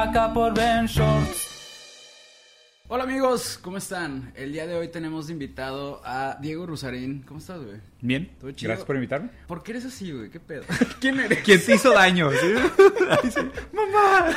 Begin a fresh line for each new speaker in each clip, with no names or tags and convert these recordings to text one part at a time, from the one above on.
acá por Ben.
Hola amigos, ¿cómo están? El día de hoy tenemos invitado a Diego Rusarín. ¿Cómo estás, güey?
Bien,
¿Todo chido?
gracias por invitarme.
¿Por qué eres así, güey? ¿Qué pedo? ¿Quién eres?
¿Quién te hizo daño? ¡Mamá!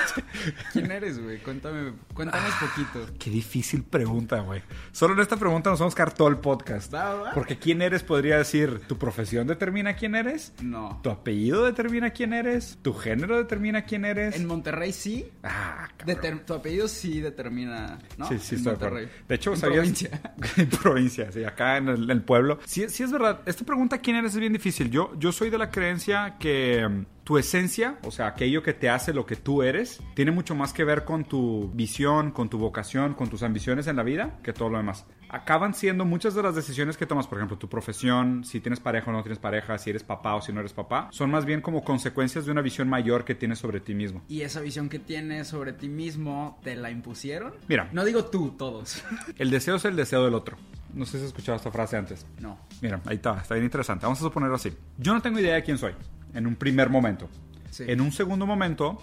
¿Quién eres, güey? Cuéntame, cuéntanos poquito.
Qué difícil pregunta, güey. Solo en esta pregunta nos vamos a quedar todo el podcast.
Va, va.
Porque quién eres podría decir, ¿tu profesión determina quién eres?
No.
¿Tu apellido determina quién eres? ¿Tu género determina quién eres?
En Monterrey sí.
Ah, cabrón.
Deter- tu apellido sí determina, ¿no?
Sí, sí,
En
estoy de acuerdo.
Monterrey.
De hecho,
En
¿sabías?
provincia.
en provincia, sí, acá en el, en el pueblo. Sí, sí es verdad. Esta pregunta, ¿quién eres? Es bien difícil. Yo, yo soy de la creencia que mm, tu esencia, o sea, aquello que te hace lo que tú eres, tiene mucho más que ver con tu visión, con tu vocación, con tus ambiciones en la vida, que todo lo demás. Acaban siendo muchas de las decisiones que tomas, por ejemplo, tu profesión, si tienes pareja o no tienes pareja, si eres papá o si no eres papá, son más bien como consecuencias de una visión mayor que tienes sobre ti mismo.
¿Y esa visión que tienes sobre ti mismo, te la impusieron?
Mira.
No digo tú, todos.
El deseo es el deseo del otro. No sé si has escuchado esta frase antes.
No.
Mira, ahí está, está bien interesante. Vamos a suponerlo así. Yo no tengo idea de quién soy en un primer momento.
Sí.
En un segundo momento,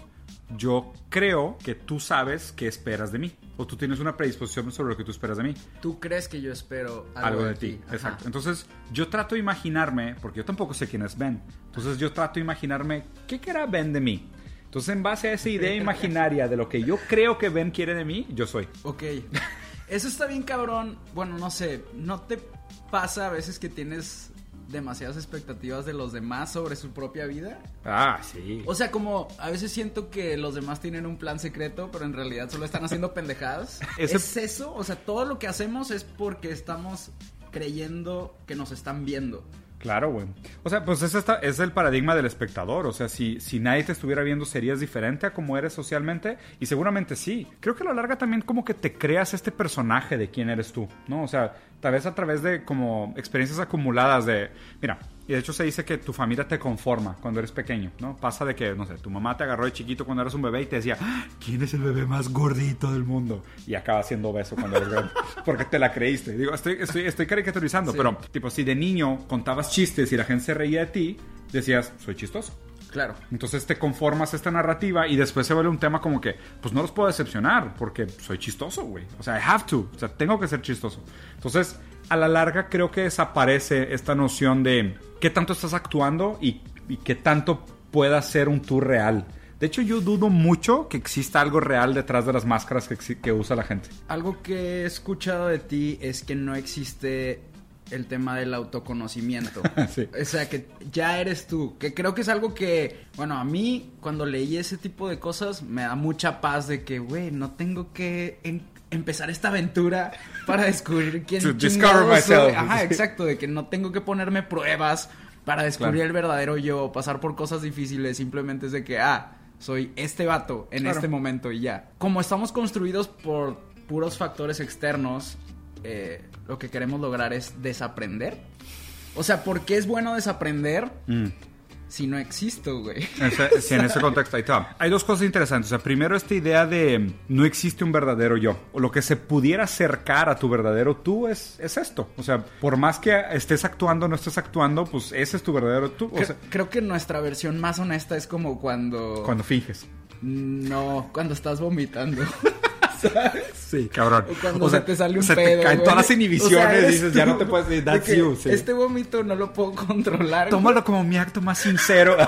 yo creo que tú sabes qué esperas de mí. O tú tienes una predisposición sobre lo que tú esperas de mí.
¿Tú crees que yo espero algo,
Algo, de, ti.
Ajá.
Exacto. Entonces, yo trato de imaginarme, porque yo tampoco sé quién es Ben. Entonces, yo trato de imaginarme qué querrá Ben de mí. Entonces, en base a esa idea imaginaria de lo que yo creo que Ben quiere de mí, yo soy.
Ok. Eso está bien cabrón. Bueno, no sé, ¿no te pasa a veces que tienes demasiadas expectativas de los demás sobre su propia vida?
Ah, sí.
O sea, como a veces siento que los demás tienen un plan secreto, pero en realidad solo están haciendo pendejadas.
Ese-
¿Es eso? O sea, todo lo que hacemos es porque estamos creyendo que nos están viendo.
Claro, güey. O sea, pues es, esta, es el paradigma del espectador. O sea, si, si nadie te estuviera viendo, ¿serías diferente a como eres socialmente? Y seguramente sí. Creo que a la larga también como que te creas este personaje de quién eres tú, ¿no? O sea, tal vez a través de como experiencias acumuladas de... Mira, y de hecho se dice que tu familia te conforma cuando eres pequeño, ¿no? Pasa de que, no sé, tu mamá te agarró de chiquito cuando eras un bebé y te decía, "Ah, ¿quién es el bebé más gordito del mundo? Y acaba siendo obeso cuando eres grande. Porque te la creíste. Digo, estoy, estoy, estoy caricaturizando,
Sí.
pero tipo, si de niño contabas chistes y la gente se reía de ti, decías, soy chistoso.
Claro.
Entonces te conformas a esta narrativa y después se vuelve un tema como que, pues no los puedo decepcionar porque soy chistoso, güey. O sea, I have to. O sea, tengo que ser chistoso. Entonces, a la larga creo que desaparece esta noción de qué tanto estás actuando y, y qué tanto pueda ser un tú real. De hecho, yo dudo mucho que exista algo real detrás de las máscaras que, usa la gente.
Algo que he escuchado de ti es que no existe el tema del autoconocimiento.
Sí.
O sea, que ya eres tú. Que creo que es algo que, bueno, a mí cuando leí ese tipo de cosas me da mucha paz de que, güey, no tengo que en- empezar esta aventura para descubrir quién
To discover myself.
Ajá, exacto, de que no tengo que ponerme pruebas para descubrir
Claro.
el verdadero yo, pasar por cosas difíciles, simplemente es de que, ah, soy este vato en
Claro.
este momento y ya. Como estamos construidos por puros factores externos, eh, lo que queremos lograr es desaprender. O sea, ¿por qué es bueno desaprender si no existo, güey?
Ese- sí, en ese contexto, ahí va. Hay dos cosas interesantes. O sea, primero esta idea de mm, no existe un verdadero yo. O lo que se pudiera acercar a tu verdadero tú es, es esto. O sea, por más que estés actuando o no estés actuando, pues ese es tu verdadero tú. O
Cre-
sea,
Creo que nuestra versión más honesta es como cuando...
cuando finges.
No, cuando estás vomitando.
Sí, cabrón.
O cuando
O sea,
se te sale un
se te
pedo.
caen
güey.
todas las inhibiciones,
O sea, eres
dices, ya
tú.
no te puedes decir,
De
that's
que
you, sí.
Este vómito no lo puedo controlar. güey.
Tómalo como mi acto más sincero.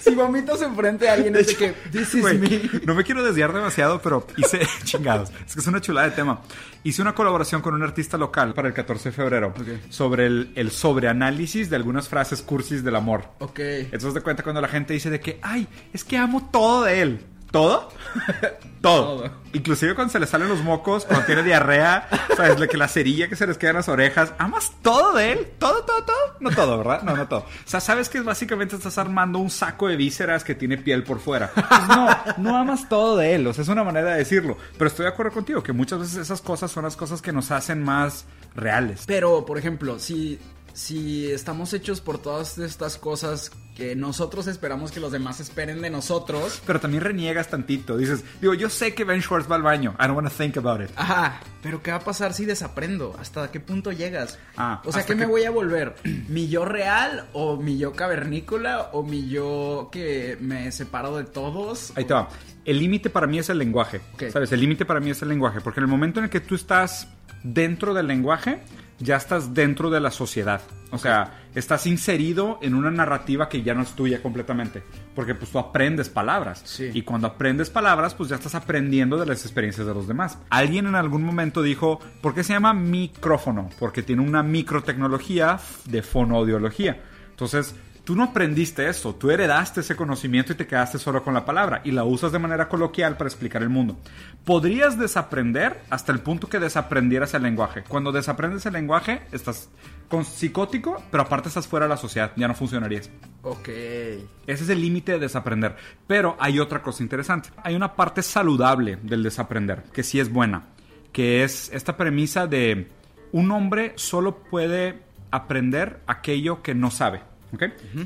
Si vomitas enfrente de alguien, es de que, this is
Güey,
me.
No me quiero desviar demasiado, pero hice chingados. Es que es una chulada de tema. Hice una colaboración con un artista local para el 14 de febrero sobre el, el sobreanálisis de algunas frases cursis del amor.
Ok.
Entonces te cuenta cuando la gente dice de que, ay, es que amo todo de él. ¿Todo? Todo.
Todo.
Inclusive cuando se le salen los mocos, cuando tiene diarrea, sabes, que la cerilla que se les queda en las orejas. ¿Amas todo de él? ¿Todo, todo, todo? No todo, ¿verdad? No, no todo. O sea, sabes que básicamente estás armando un saco de vísceras que tiene piel por fuera. Pues no, no amas todo de él. O sea, es una manera de decirlo. Pero estoy de acuerdo contigo que muchas veces esas cosas son las cosas que nos hacen más reales.
Pero, por ejemplo, si, si estamos hechos por todas estas cosas que nosotros esperamos que los demás esperen de nosotros.
Pero también reniegas tantito. Dices, digo, yo sé que Ben Schwartz va al baño. I don't want to think about it.
Ajá, pero ¿qué va a pasar si desaprendo? ¿Hasta qué punto llegas?
Ah,
o sea, ¿qué
que-
me voy a volver? ¿Mi yo real o mi yo cavernícola o mi yo que me separo de todos?
Ahí te va. El límite para mí es el lenguaje. ¿Sabes? El límite para mí es el lenguaje. Porque en el momento en el que tú estás dentro del lenguaje, ya estás dentro de la sociedad. O sea, estás inserido en una narrativa que ya no es tuya completamente. Porque pues tú aprendes palabras.
Sí.
Y cuando aprendes palabras, pues ya estás aprendiendo de las experiencias de los demás. Alguien en algún momento dijo, ¿por qué se llama micrófono? Porque tiene una microtecnología de fonoaudiología. Entonces, tú no aprendiste eso, tú heredaste ese conocimiento y te quedaste solo con la palabra y la usas de manera coloquial para explicar el mundo. Podrías desaprender hasta el punto que desaprendieras el lenguaje. Cuando desaprendes el lenguaje, estás con psicótico, pero aparte estás fuera de la sociedad, ya no funcionarías.
Ok.
Ese es el límite de desaprender. Pero hay otra cosa interesante. Hay una parte saludable del desaprender, que sí es buena, que es esta premisa de un hombre solo puede aprender aquello que no sabe. ¿Ok?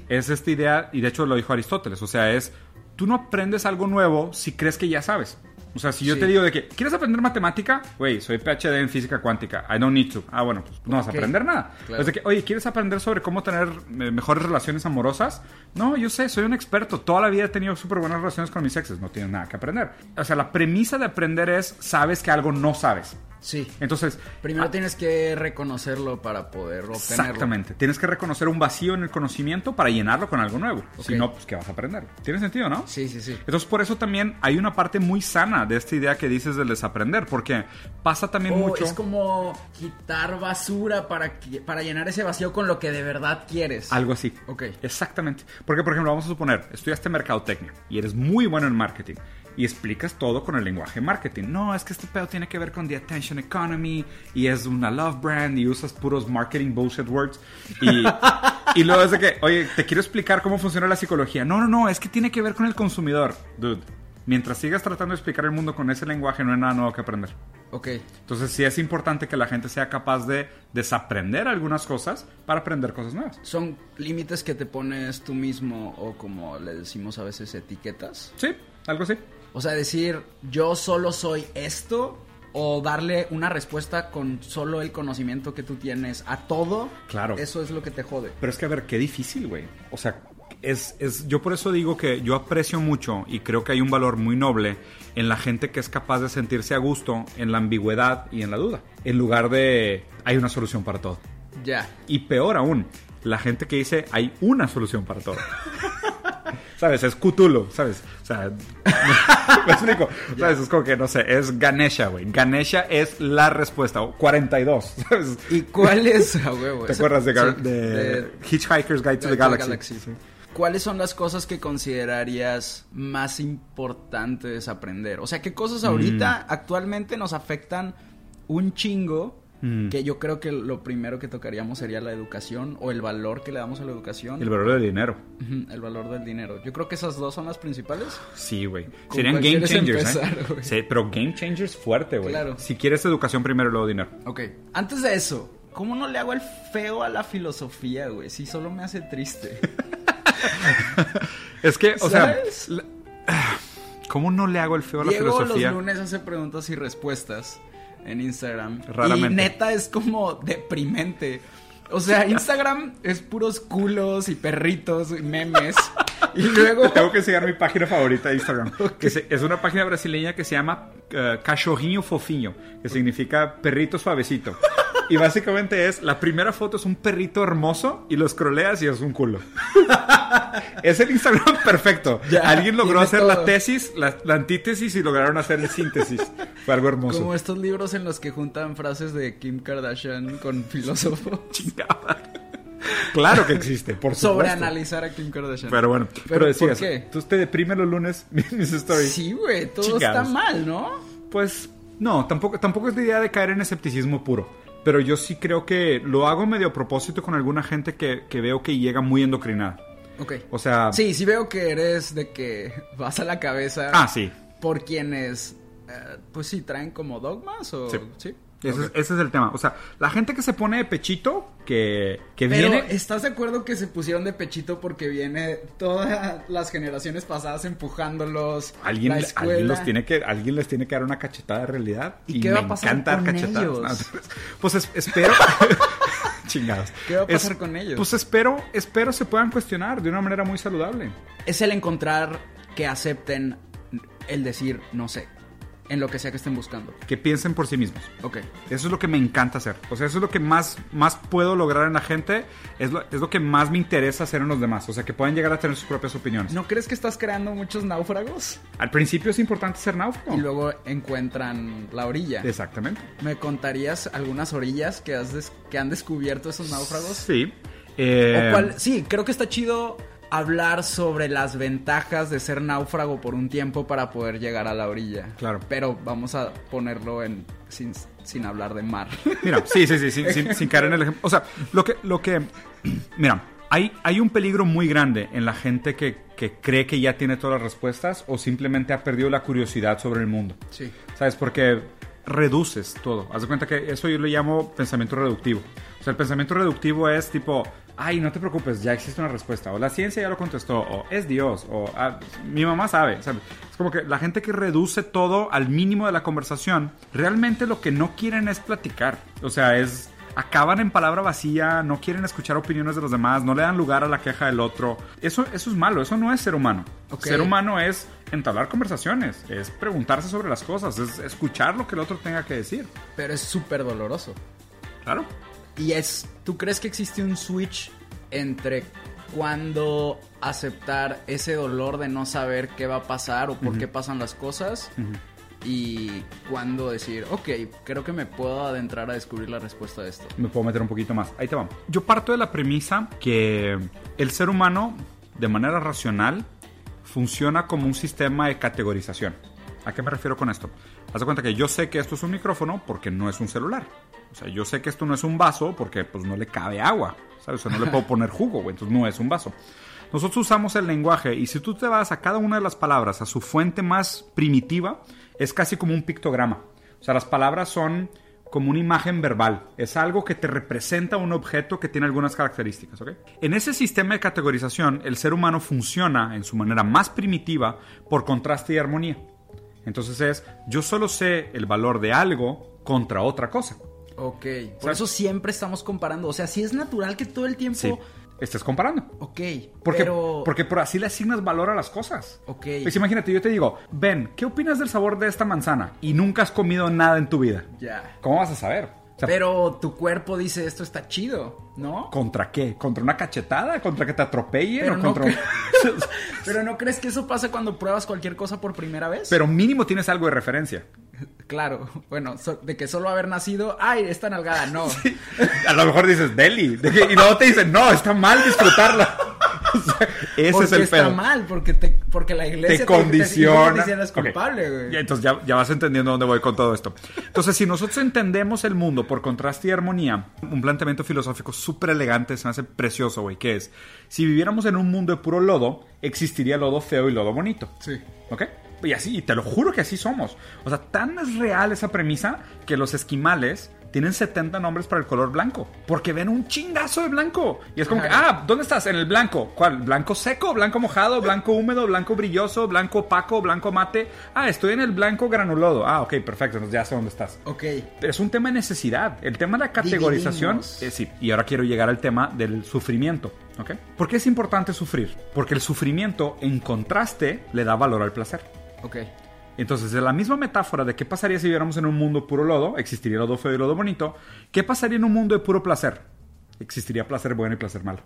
Es esta idea, y de hecho lo dijo Aristóteles, o sea, es, tú no aprendes algo nuevo si crees que ya sabes. O sea, si yo
Sí.
te digo de que, ¿quieres aprender matemática? Güey, soy PhD en física cuántica. I don't need to. Ah, bueno, pues no vas a aprender nada.
Claro.
Es de que, oye, ¿quieres aprender sobre cómo tener eh, mejores relaciones amorosas? No, yo sé, soy un experto. Toda la vida he tenido súper buenas relaciones con mis exes. No tienes nada que aprender. O sea, la premisa de aprender es, sabes que algo no sabes.
Sí.
Entonces,
Primero
ah,
tienes que reconocerlo para poder obtenerlo.
Exactamente. Tienes que reconocer un vacío en el conocimiento para llenarlo con algo nuevo.
Ok.
Si no, pues, ¿qué vas a aprender? ¿Tiene sentido, no?
Sí, sí, sí.
Entonces, por eso también hay una parte muy sana de esta idea que dices del desaprender, porque pasa también
O
mucho.
Oh, es como quitar basura para, para llenar ese vacío con lo que de verdad quieres.
Algo así.
Ok.
Exactamente. Porque, por ejemplo, vamos a suponer, estudiaste mercadotecnia y eres muy bueno en marketing y explicas todo con el lenguaje marketing. No, es que este pedo tiene que ver con the attention economy y es una love brand y usas puros marketing bullshit words. Y, y luego es de que, oye, te quiero explicar cómo funciona la psicología. No, no, no, es que tiene que ver con el consumidor. Dude, mientras sigas tratando de explicar el mundo con ese lenguaje, no hay nada nuevo que aprender.
Ok.
Entonces sí es importante que la gente sea capaz de desaprender algunas cosas para aprender cosas nuevas.
¿Son límites que te pones tú mismo o como le decimos a veces etiquetas?
Sí, algo así.
O sea, decir yo solo soy esto o darle una respuesta con solo el conocimiento que tú tienes a todo.
Claro.
Eso es lo que te jode.
Pero es que, a ver, qué difícil, güey. O sea, es, es, yo por eso digo que yo aprecio mucho y creo que hay un valor muy noble en la gente que es capaz de sentirse a gusto en la ambigüedad y en la duda. En lugar de hay una solución para todo.
Ya.
Y peor aún, la gente que dice hay una solución para todo. ¿Sabes? Es Cthulhu, ¿sabes? O sea, me explico. ¿Sabes? Es como que, no sé, es Ganesha, güey. Ganesha es la respuesta. o 42, ¿sabes?
¿Y cuál es a huevo?
¿Te acuerdas de, Gar-
sí,
de
de-
Hitchhiker's Guide to the
Guide to the
Galaxy?
Galaxy.
Sí.
¿Cuáles son las cosas que considerarías más importantes aprender? O sea, ¿qué cosas ahorita
Mm.
actualmente nos afectan un chingo?
Mm.
Que yo creo que lo primero que tocaríamos sería la educación o el valor que le damos a la educación.
El valor del dinero.
El valor del dinero. Yo creo que esas dos son las principales.
Sí, güey.
¿Con
Serían game changers,
empezar,
¿eh? Sí, pero game changers fuerte, güey.
Claro.
Si quieres educación primero, luego dinero.
Ok. Antes de eso, ¿cómo no le hago el feo a la filosofía, güey? Si solo me hace triste.
Es que, o
¿Sabes?
sea... la- ¿Cómo no le hago el feo a la
Diego
filosofía?
los lunes hace preguntas y respuestas en Instagram.
Raramente.
Y neta es como deprimente. O sea, Instagram es puros culos y perritos y memes. Y luego...
Te tengo que enseñar mi página favorita de Instagram. Que es una página brasileña que se llama eh, Cachorrinho Fofinho, que significa perrito suavecito. Y básicamente es, la primera foto es un perrito hermoso y lo scrolleas y es un culo. es el Instagram perfecto.
Ya,
Alguien logró hacer la
todo.
tesis, la, la antítesis y lograron hacer el síntesis. Fue algo hermoso.
Como estos libros en los que juntan frases de Kim Kardashian con filósofos.
Chingada. Claro que existe, por supuesto.
Sobre analizar a Kim Kardashian.
Pero bueno, pero,
¿Pero
decías,
por qué?
entonces te deprime los lunes mis stories.
Sí, güey, todo está mal, ¿no?
Pues no, tampoco, tampoco es la idea de caer en escepticismo puro. Pero yo sí creo que lo hago medio a propósito con alguna gente que, que veo que llega muy endocrinada.
Ok.
O sea,
Sí, sí veo que eres de que vas a la cabeza
ah, sí.
por quienes, eh, pues sí, traen como dogmas o...
Sí.
Sí.
Ese, es, ese es el tema. O sea, la gente que se pone de pechito, que, que
Pero,
viene...
¿estás de acuerdo que se pusieron de pechito porque viene todas las generaciones pasadas empujándolos?
Alguien,
la escuela?
alguien los tiene que, alguien les tiene que dar una cachetada de realidad.
¿Y qué va a
me
pasar
encanta dar
con
cachetadas.
ellos?
No, pues es- espero. Chingados.
¿Qué va a pasar con ellos?
Pues espero, espero se puedan cuestionar de una manera muy saludable.
Es el encontrar que acepten el decir no sé, en lo que sea que estén buscando.
Que piensen por sí mismos.
Ok.
Eso es lo que me encanta hacer. O sea, eso es lo que más, más puedo lograr en la gente. Es lo, es lo que más me interesa hacer en los demás. O sea, que puedan llegar a tener sus propias opiniones.
¿No crees que estás creando muchos náufragos?
Al principio es importante ser náufrago.
Y luego encuentran la orilla.
Exactamente.
¿Me contarías algunas orillas que, has que han descubierto esos náufragos?
Sí. Eh,
O cuál- sí, creo que está chido hablar sobre las ventajas de ser náufrago por un tiempo para poder llegar a la orilla.
Claro.
Pero vamos a ponerlo en sin, sin hablar de mar.
Mira, sí, sí, sí, sin, sin- sin caer en el ejemplo. O sea, lo que, lo que, mira, hay, hay un peligro muy grande en la gente que, que cree que ya tiene todas las respuestas o simplemente ha perdido la curiosidad sobre el mundo.
Sí.
¿Sabes? Porque reduces todo. Haz de cuenta que eso yo le llamo pensamiento reductivo. O sea, el pensamiento reductivo es tipo, ay, no te preocupes, ya existe una respuesta. O la ciencia ya lo contestó. O es Dios. O "Ah, mi mamá sabe. ¿sabes? Es como que la gente que reduce todo al mínimo de la conversación, realmente lo que no quieren es platicar. O sea, es... Acaban en palabra vacía, no quieren escuchar opiniones de los demás, no le dan lugar a la queja del otro. Eso, eso es malo, eso no es ser humano.
Ok.
Ser humano es entablar conversaciones, es preguntarse sobre las cosas, es escuchar lo que el otro tenga que decir.
Pero es súper doloroso.
Claro.
Y es, ¿tú crees que existe un switch entre cuando aceptar ese dolor de no saber qué va a pasar o por qué pasan las cosas? Y cuando decir, ok, creo que me puedo adentrar a descubrir la respuesta de esto.
Me puedo meter un poquito más. Ahí te vamos. Yo parto de la premisa que el ser humano, de manera racional, funciona como un sistema de categorización. ¿A qué me refiero con esto? Haz de cuenta que yo sé que esto es un micrófono porque no es un celular. O sea, yo sé que esto no es un vaso porque pues no le cabe agua. ¿Sabes? O sea, no le puedo poner jugo, güey. Entonces no es un vaso. Nosotros usamos el lenguaje y si tú te vas a cada una de las palabras, a su fuente más primitiva, es casi como un pictograma. O sea, las palabras son como una imagen verbal. Es algo que te representa un objeto que tiene algunas características, ¿ok? En ese sistema de categorización, el ser humano funciona en su manera más primitiva por contraste y armonía. Entonces es, yo solo sé el valor de algo contra otra cosa.
Ok. Por
¿Sabes?
eso siempre estamos comparando. O sea, sí es natural que todo el tiempo...
Sí. Estés comparando.
Ok.
Porque,
pero...
porque por así le asignas valor a las cosas.
Ok.
Pues imagínate, yo te digo, Ben, ¿qué opinas del sabor de esta manzana? Y nunca has comido nada en tu vida.
Ya.
¿Cómo vas a saber? O sea,
Pero tu cuerpo dice, esto está chido, ¿no?
¿Contra qué? ¿Contra una cachetada? ¿Contra que te atropellen?
Pero
¿O
no
contra...
cre- Pero ¿no crees que eso pasa cuando pruebas cualquier cosa por primera vez?
Pero mínimo tienes algo de referencia.
Claro, bueno, so- de que solo haber nacido, ay, esta nalgada, no.
A lo mejor dices deli. de que- y luego te dicen, no, está mal disfrutarla. O sea, ese
porque
es el
está
pedo.
mal, porque te, porque la iglesia
te condiciona.
Te,
Ok.
culpable, güey.
Entonces ya, ya vas entendiendo dónde voy con todo esto. Entonces, si nosotros entendemos el mundo por contraste y armonía, un planteamiento filosófico súper elegante, se me hace precioso, güey, que es, si viviéramos en un mundo de puro lodo, existiría lodo feo y lodo bonito.
Sí.
¿Ok? Y así, y te lo juro que así somos. O sea, tan es real esa premisa que los esquimales tienen 70 nombres para el color blanco. Porque ven un chingazo de blanco. Y es como que, ah, ¿dónde estás? En el blanco. ¿Cuál? ¿Blanco seco? ¿Blanco mojado? ¿Blanco húmedo? ¿Blanco brilloso? ¿Blanco opaco? ¿Blanco mate? Ah, estoy en el blanco granuloso. Ah, ok, perfecto. Entonces ya sé dónde estás.
Ok.
Pero es un tema de necesidad. El tema de la categorización. Eh, sí, y ahora quiero llegar al tema del sufrimiento. ¿Ok? ¿Por qué es importante sufrir? Porque el sufrimiento, en contraste, le da valor al placer.
Ok.
Entonces, de la misma metáfora de qué pasaría si viviéramos en un mundo puro lodo, existiría lodo feo y lodo bonito, ¿qué pasaría en un mundo de puro placer? Existiría placer bueno y placer malo.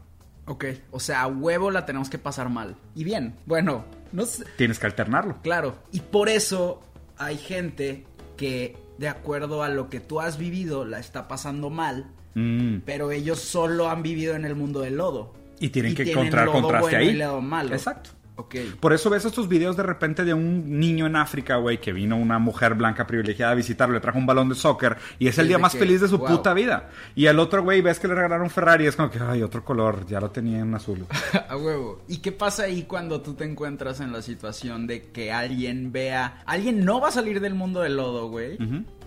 Ok. O sea, a huevo la tenemos que pasar mal. Y bien. Bueno, no sé.
Tienes que alternarlo.
Claro. Y por eso hay gente que, de acuerdo a lo que tú has vivido, la está pasando mal.
Mm.
Pero ellos solo han vivido en el mundo del lodo.
Y tienen que
tienen
encontrar
lodo
contraste
bueno
ahí.
Y lodo malo.
Exacto. Por eso ves estos videos de repente de un niño en África, güey, que vino una mujer blanca privilegiada a visitarlo, le trajo un balón de soccer y es el día más
que,
feliz de su
wow.
puta vida. Y al otro güey ves que le regalaron un Ferrari y es como que, ay, otro color, ya lo tenía en azul.
A huevo. ¿Y qué pasa ahí cuando tú te encuentras en la situación de que alguien vea... Alguien no va a salir del mundo del lodo, güey.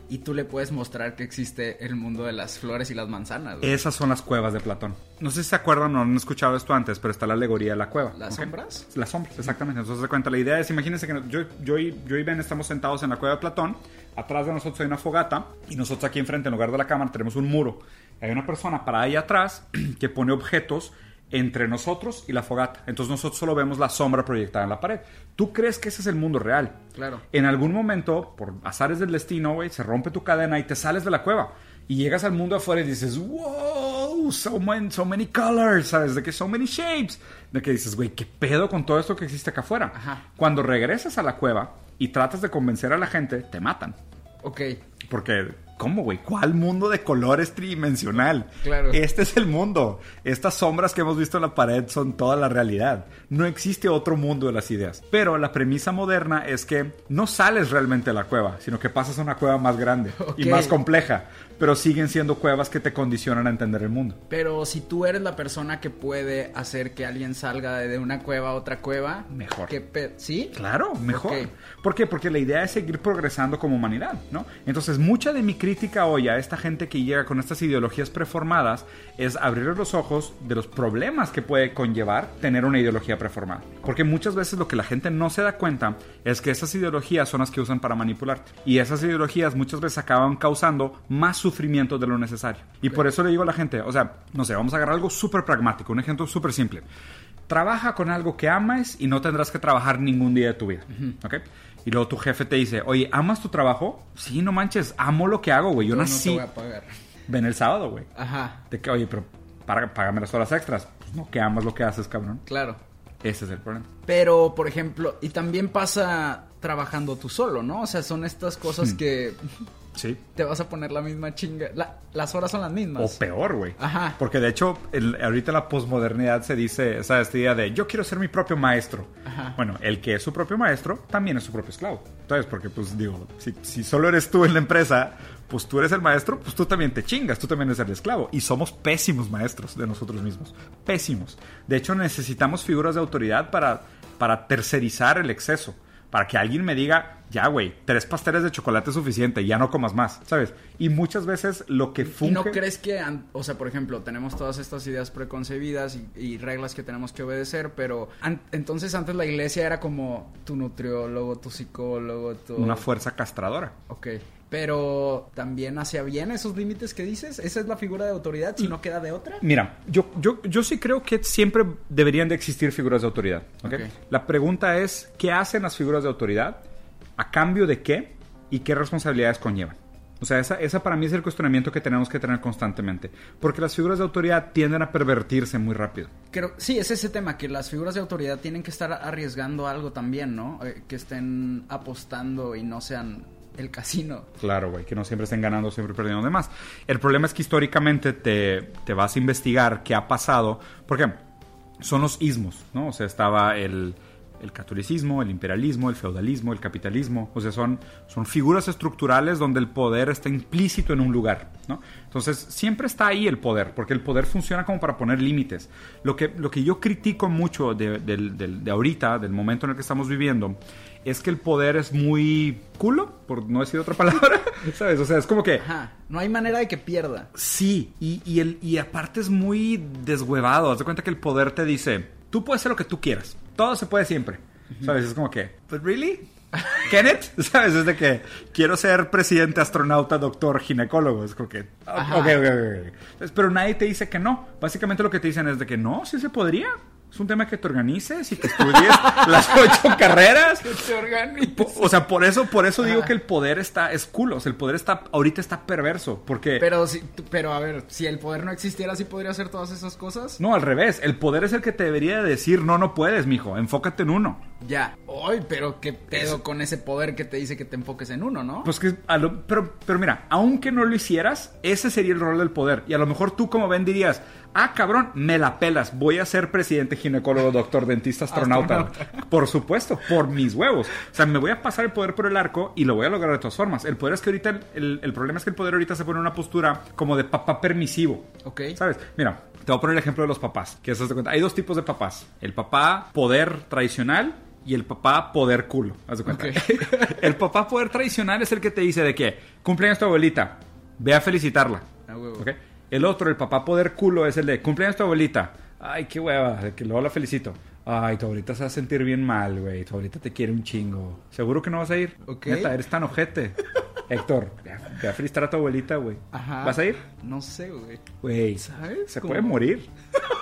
Y tú le puedes mostrar que existe el mundo de las flores y las manzanas. güey.
Esas son las cuevas de Platón. No sé si se acuerdan o han escuchado esto antes, pero está la alegoría de la cueva.
¿Las
¿ok?
sombras?
Las sombras, exactamente. Entonces se cuenta, la idea es, imagínense que yo, yo, y, yo y Ben estamos sentados en la cueva de Platón, atrás de nosotros hay una fogata y nosotros aquí enfrente, en lugar de la cámara, tenemos un muro. Hay una persona para ahí atrás que pone objetos entre nosotros y la fogata. Entonces nosotros solo vemos la sombra proyectada en la pared. ¿Tú crees que ese es el mundo real?
Claro.
En algún momento, por azares del destino, güey, se rompe tu cadena y te sales de la cueva. Y llegas al mundo afuera y dices, wow, so many, so many colors, ¿sabes? De que so many shapes. De que dices, güey, ¿qué pedo con todo esto que existe acá afuera?
Ajá.
Cuando regresas a la cueva y tratas de convencer a la gente, te matan.
Ok.
Porque, ¿cómo, güey? ¿Cuál mundo de colores tridimensional?
Claro.
Este es el mundo. Estas sombras que hemos visto en la pared son toda la realidad. No existe otro mundo de las ideas. Pero la premisa moderna es que no sales realmente de la cueva, sino que pasas a una cueva más grande y más compleja. Pero siguen siendo cuevas que te condicionan a entender el mundo.
Pero si tú eres la persona que puede hacer que alguien salga de una cueva a otra cueva...
Mejor.
¿qué pe- ¿Sí?
Claro, mejor.
Ok.
¿Por qué? Porque la idea es seguir progresando como humanidad, ¿no? Entonces, mucha de mi crítica hoy a esta gente que llega con estas ideologías preformadas es abrirles los ojos de los problemas que puede conllevar tener una ideología preformada. Porque muchas veces lo que la gente no se da cuenta es que esas ideologías son las que usan para manipularte. Y esas ideologías muchas veces acaban causando más sufrimiento de lo necesario. Y por eso le digo a la gente, o sea, no sé, vamos a agarrar algo súper pragmático, un ejemplo súper simple. Trabaja con algo que ames y no tendrás que trabajar ningún día de tu vida. ¿Ok? Y luego tu jefe te dice, oye, ¿amas tu trabajo? Sí, no manches, amo lo que hago, güey. Yo
Yo no te
nací.
voy a pagar.
Ven el sábado, güey.
Ajá,
De que, oye, pero para, págame las horas extras. Pues no, que amas lo que haces, cabrón.
claro.
Ese es el problema.
Pero, por ejemplo, y también pasa trabajando tú solo, ¿no? O sea, son estas cosas
Hmm.
que
Sí.
te vas a poner la misma chinga. la- las horas son las
O
mismas.
peor, güey.
Ajá.
Porque de hecho, el- ahorita la posmodernidad se dice, esa esta idea de yo quiero ser mi propio maestro.
Ajá.
Bueno, el que es su propio maestro también es su propio esclavo. Entonces, porque pues digo, si, si solo eres tú en la empresa, pues tú eres el maestro, pues tú también te chingas, tú también eres el esclavo. Y somos pésimos maestros de nosotros mismos. Pésimos. De hecho, necesitamos figuras de autoridad para, para tercerizar el exceso. Para que alguien me diga, ya, güey, tres pasteles de chocolate es suficiente, ya no comas más, ¿sabes? Y muchas veces lo que
¿Y
funge...
no crees que, o sea, por ejemplo, tenemos todas estas ideas preconcebidas y, y reglas que tenemos que obedecer, pero an- entonces antes la iglesia era como tu nutriólogo, tu psicólogo, tu...
Una fuerza castradora.
Ok. Pero también hacia bien esos límites que dices. Esa es la figura de autoridad, si no queda de otra.
Mira, yo, yo, yo sí creo que siempre deberían de existir figuras de autoridad. ¿ok?
Ok.
La pregunta es, ¿qué hacen las figuras de autoridad? ¿A cambio de qué? ¿Y qué responsabilidades conllevan? O sea, esa, esa para mí es el cuestionamiento que tenemos que tener constantemente. Porque las figuras de autoridad tienden a pervertirse muy rápido.
Creo, sí, es ese tema, que las figuras de autoridad tienen que estar arriesgando algo también, ¿no? Eh, que estén apostando y no sean el casino.
Claro, güey, que no siempre estén ganando, siempre perdiendo demás. El problema es que históricamente te, te vas a investigar qué ha pasado. Porque son los ismos, ¿no? O sea, estaba el, el catolicismo, el imperialismo, el feudalismo, el capitalismo. O sea, son, son figuras estructurales donde el poder está implícito en un lugar, ¿no? Entonces, siempre está ahí el poder, porque el poder funciona como para poner límites. Lo que, lo que yo critico mucho de, del- del- de ahorita, del momento en el que estamos viviendo, es que el poder es muy culo, por no decir otra palabra, ¿sabes? O sea, es como que...
Ajá. No hay manera de que pierda.
Sí, y, y, el, y aparte es muy deshuevado. Haz de cuenta que el poder te dice, tú puedes hacer lo que tú quieras. Todo se puede siempre. ¿Sabes? Es como que, ¿but really? ¿Kenneth? ¿Sabes? Es de que quiero ser presidente, astronauta, doctor, ginecólogo. Es como que,
Ajá.
ok, ok, ok. ok. Pero nadie te dice que no. Básicamente lo que te dicen es de que no, sí se podría. Es un tema que te organices y que estudies las ocho carreras.
Se organiza.
Po- O sea, por eso, por eso digo que el poder está, es culo. O sea, el poder está, ahorita está perverso. Porque...
Pero, si, pero a ver, si el poder no existiera, ¿sí podría hacer todas esas cosas?
No, al revés. El poder es el que te debería decir, no, no puedes, mijo. Enfócate en uno.
Ya. Ay, pero qué pedo con ese poder que te dice que te enfoques en uno, ¿no?
Pues que, a lo- pero, pero mira, aunque no lo hicieras, ese sería el rol del poder. Y a lo mejor tú como ven dirías, ah, cabrón, me la pelas. Voy a ser presidente, ginecólogo, doctor, dentista, astronauta. Por supuesto, por mis huevos. O sea, me voy a pasar el poder por el arco y lo voy a lograr de todas formas. El poder es que ahorita, el, el- el problema es que el poder ahorita se pone en una postura como de papá permisivo.
Ok.
¿Sabes? Mira, te voy a poner el ejemplo de los papás. Que te cuenta. Hay dos tipos de papás. El papá poder tradicional y el papá poder culo. Haz de cuenta. El papá poder tradicional es el que te dice de que cumpleaños tu abuelita. Ve a felicitarla.
A huevo.
El otro, el papá poder culo, es el de cumpleaños tu abuelita. Ay, qué hueva, que luego la felicito. Ay, tu abuelita se va a sentir bien mal, güey. Tu abuelita te quiere un chingo. ¿Seguro que no vas a ir?
Ok.
Neta, eres tan ojete. Héctor, ve a, felicitar a tu abuelita, güey.
Ajá.
¿Vas a ir?
No sé, güey.
Güey,
¿Sabes?
Se puede morir.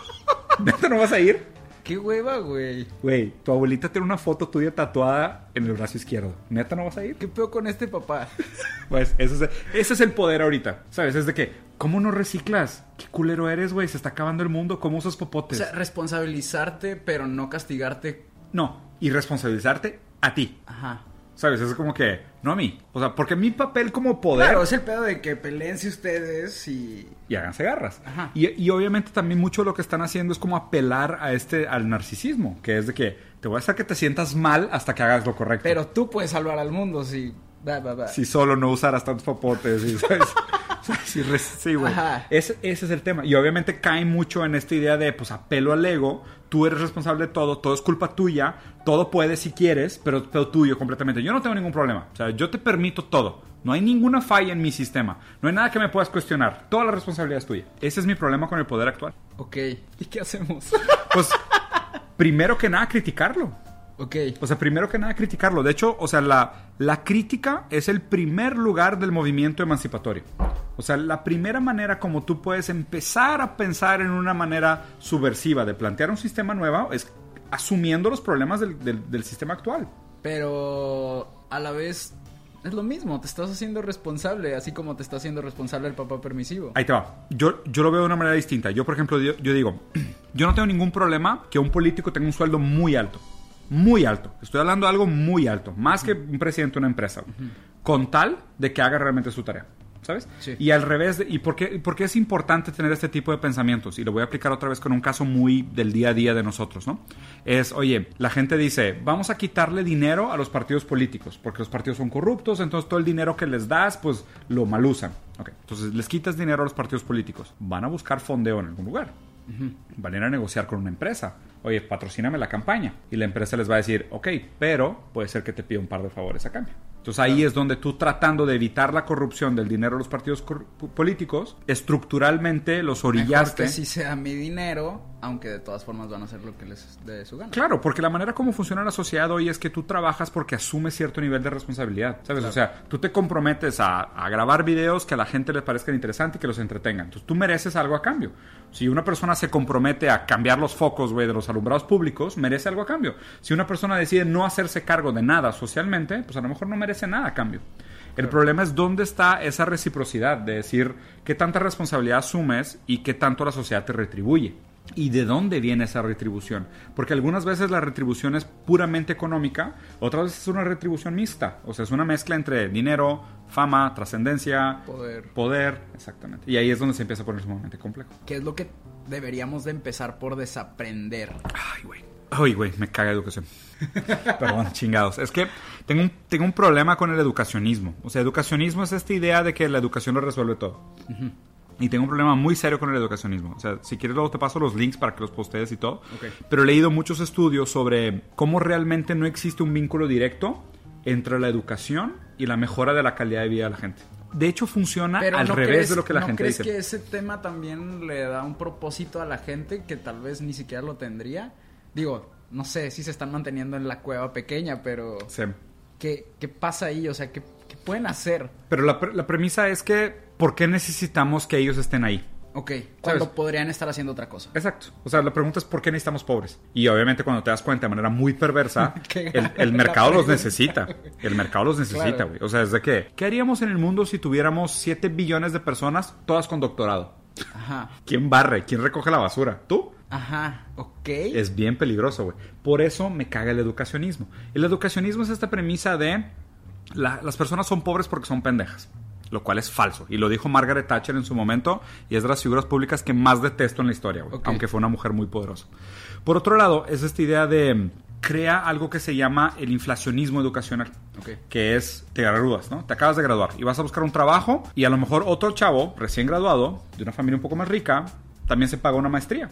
¿Neta no vas a ir?
Qué hueva, güey.
Güey, tu abuelita tiene una foto tuya tatuada en el brazo izquierdo. ¿Neta no vas a ir?
¿Qué pedo con este papá?
Pues ese es, ese es el poder ahorita. ¿Sabes? Es de que, ¿cómo no reciclas? ¿Qué culero eres, güey? Se está acabando el mundo. ¿Cómo usas
O
popotes?
sea, responsabilizarte, pero no castigarte.
no, y responsabilizarte a ti.
Ajá.
¿Sabes? Es como que, no a mí. O sea, porque mi papel como poder...
Claro, es el pedo de que peleense ustedes y.
y háganse garras.
Ajá.
Y, y obviamente también mucho lo que están haciendo es como apelar a este, al narcisismo, que es de que te voy a hacer que te sientas mal hasta que hagas lo correcto.
Pero tú puedes salvar al mundo si. Va, va, va.
si solo no usaras tantos popotes. y, ¿sabes? Sí, sí, güey. Ese es el tema. Y obviamente cae mucho en esta idea de, pues, apelo al ego. Tú eres responsable de todo, todo es culpa tuya, todo puedes si quieres, pero, pero tuyo completamente. Yo no tengo ningún problema. O sea, yo te permito todo. No hay ninguna falla en mi sistema. No hay nada que me puedas cuestionar. Toda la responsabilidad es tuya. Ese es mi problema con el poder actual.
Ok. ¿Y qué hacemos?
Pues, primero que nada, criticarlo.
Ok.
O sea, primero que nada, criticarlo. De hecho, o sea, la, la crítica es el primer lugar del movimiento emancipatorio. O sea, la primera manera como tú puedes empezar a pensar en una manera subversiva de plantear un sistema nuevo es asumiendo los problemas del, del- del sistema actual.
Pero a la vez es lo mismo, te estás haciendo responsable, así como te está haciendo responsable el papá permisivo.
Ahí te va. Yo, yo lo veo de una manera distinta. Yo, por ejemplo, yo, yo digo, yo no tengo ningún problema que un político tenga un sueldo muy alto. Muy alto. Estoy hablando de algo muy alto. Más que un presidente de una empresa. Con tal de que haga realmente su tarea. ¿Sabes?
Sí.
Y al revés, de- ¿y por qué, por qué es importante tener este tipo de pensamientos? Y lo voy a aplicar otra vez con un caso muy del día a día de nosotros, ¿no? Es, oye, la gente dice, vamos a quitarle dinero a los partidos políticos, porque los partidos son corruptos, entonces todo el dinero que les das, pues lo malusan. Ok, entonces les quitas dinero a los partidos políticos. Van a buscar fondeo en algún lugar. Van a ir a negociar con una empresa. Oye, patrocíname la campaña. Y la empresa les va a decir, ok, pero puede ser que te pida un par de favores a cambio. Entonces ahí es donde tú tratando de evitar la corrupción del dinero de los partidos políticos, estructuralmente los
Mejor
orillaste.
que sí sea mi dinero, aunque de todas formas van a hacer lo que les dé su gana.
Claro, porque la manera como funciona la sociedad hoy es que tú trabajas porque asumes cierto nivel de responsabilidad, ¿sabes? O sea, tú te comprometes a, a grabar videos que a la gente le parezcan interesantes y que los entretengan. Entonces tú mereces algo a cambio. Si una persona se compromete a cambiar los focos, güey, de los alumbrados públicos, merece algo a cambio. Si una persona decide no hacerse cargo de nada socialmente, pues a lo mejor no merece nada a cambio. El problema es dónde está esa reciprocidad de decir qué tanta responsabilidad asumes y qué tanto la sociedad te retribuye. ¿Y de dónde viene esa retribución? Porque algunas veces la retribución es puramente económica, otras veces es una retribución mixta. O sea, es una mezcla entre dinero, fama, trascendencia,
Poder.
poder, exactamente. Y ahí es donde se empieza a poner sumamente complejo.
¿Qué es lo que deberíamos de empezar por desaprender?
Ay, güey. Uy, güey, me caga educación. Perdón, chingados. Es que tengo un, tengo un problema con el educacionismo. O sea, educacionismo es esta idea de que la educación lo resuelve todo. Y tengo un problema muy serio con el educacionismo. O sea, si quieres luego te paso los links para que los postees y todo.
Ok.
Pero he leído muchos estudios sobre cómo realmente no existe un vínculo directo entre la educación y la mejora de la calidad de vida de la gente. De hecho, funciona al
¿no
revés
crees-
de lo que la
¿no
gente
crees
dice.
que ese tema también le da un propósito a la gente que tal vez ni siquiera lo tendría? Digo, no sé si se están manteniendo en la cueva pequeña, pero
Sí.
¿qué, qué pasa ahí? O sea, ¿qué, qué pueden hacer?
Pero la, pre- la premisa es que, ¿por qué necesitamos que ellos estén ahí?
Ok, cuando
¿Sabes?
podrían estar haciendo otra cosa.
Exacto. O sea, la pregunta es ¿por qué necesitamos pobres? Y obviamente cuando te das cuenta de manera muy perversa, el, el mercado los necesita. El mercado los necesita,
Claro.
güey. O sea, es de que, ¿qué haríamos en el mundo si tuviéramos 7 billones de personas, todas con doctorado?
Ajá,
¿Quién barre? ¿Quién recoge la basura? ¿Tú?
ajá, ok.
Es bien peligroso, güey. Por eso me caga el educacionismo. El educacionismo es esta premisa de la- las personas son pobres porque son pendejas. Lo cual es falso. Y lo dijo Margaret Thatcher en su momento. Y es de las figuras públicas que más detesto en la historia. Aunque fue una mujer muy poderosa. Por otro lado, es esta idea de mm, crea algo que se llama el inflacionismo educacional. Que es, te gradúas, ¿no? Te acabas de graduar y vas a buscar un trabajo y a lo mejor otro chavo recién graduado, de una familia un poco más rica, también se paga una maestría.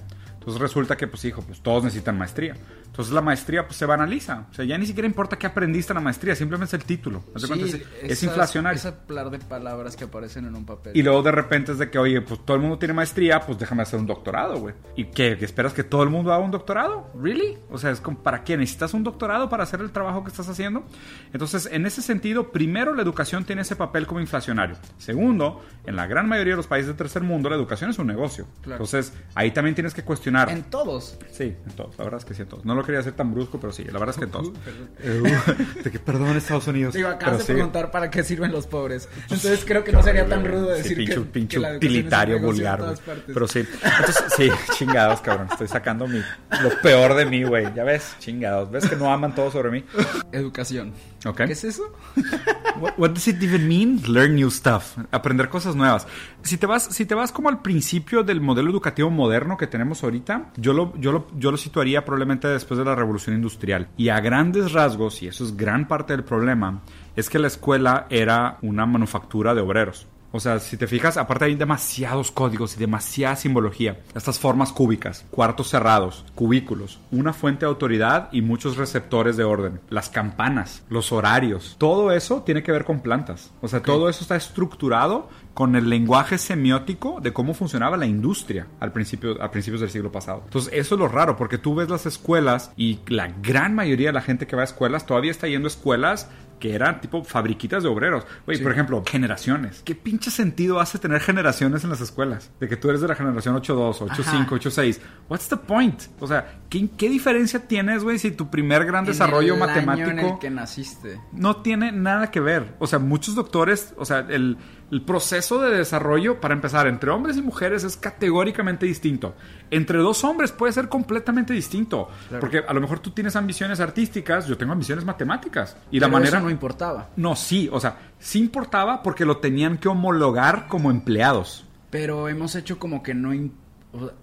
Entonces resulta que, pues hijo, pues todos necesitan maestría. Entonces la maestría pues se banaliza. O sea, ya ni siquiera importa qué aprendiste en la maestría, simplemente es el título.
Sí,
es, es
esas-
inflacionario.
Ese par de palabras que aparecen en un papel.
Y luego de repente es de que, oye, pues todo el mundo tiene maestría, pues déjame hacer un doctorado, güey. ¿Y qué? ¿Que ¿Esperas que todo el mundo haga un doctorado? ¿Really? O sea, es como, ¿para qué? ¿Necesitas un doctorado para hacer el trabajo que estás haciendo? Entonces, en ese sentido, primero, la educación tiene ese papel como inflacionario. Segundo, en la gran mayoría de los países del tercer mundo, la educación es un negocio.
Claro.
Entonces, ahí también tienes que cuestionar.
En todos.
Sí, en todos. La verdad es que sí, en todos. No lo quería hacer tan brusco, pero sí, la verdad es que en todos. Eh, uh, de que perdón, Estados Unidos.
Digo, acabas
Pero
de
sí.
preguntar para qué sirven los pobres. Entonces creo que no sería tan rudo
Sí,
decir
pinche,
que,
pinche
que la
utilitario vulgar. Pero sí. Entonces, sí, chingados, cabrón. Estoy sacando mi, lo peor de mí, güey. Ya ves, chingados. ¿Ves que no aman todo sobre mí?
Educación.
Ok.
¿Qué es eso?
What, what does it even mean? Learn new stuff. Aprender cosas nuevas. Si te vas, si te vas como al principio del modelo educativo moderno que tenemos ahorita, yo lo, yo lo, yo lo situaría probablemente después de la revolución industrial. Y a grandes rasgos, y eso es gran parte del problema, es que la escuela era una manufactura de obreros. O sea, si te fijas, aparte hay demasiados códigos y demasiada simbología. Estas formas cúbicas, cuartos cerrados, cubículos, una fuente de autoridad y muchos receptores de orden. Las campanas, los horarios, todo eso tiene que ver con plantas. O sea, todo eso está estructurado con el lenguaje semiótico de cómo funcionaba la industria al principio, a principios del siglo pasado. Entonces, eso es lo raro, porque tú ves las escuelas y la gran mayoría de la gente que va a escuelas todavía está yendo a escuelas que eran tipo fabriquitas de obreros. Güey, por ejemplo, generaciones. ¿Qué pinche sentido hace tener generaciones en las escuelas? De que tú eres de la generación 8.2, 8.5, 8.6. What's the point? O sea, ¿qué, qué diferencia tienes, güey, si tu primer gran desarrollo
En el
matemático
Año en el que naciste.
no tiene nada que ver. O sea, muchos doctores, o sea, el, el proceso de desarrollo, para empezar, entre hombres y mujeres es categóricamente distinto. Entre dos hombres puede ser completamente distinto. Porque a lo mejor tú tienes ambiciones artísticas, yo tengo ambiciones matemáticas. Y la
Pero
manera...
eso no importaba.
No, sí, o sea, sí importaba porque lo tenían que homologar como empleados.
Pero hemos hecho como que no...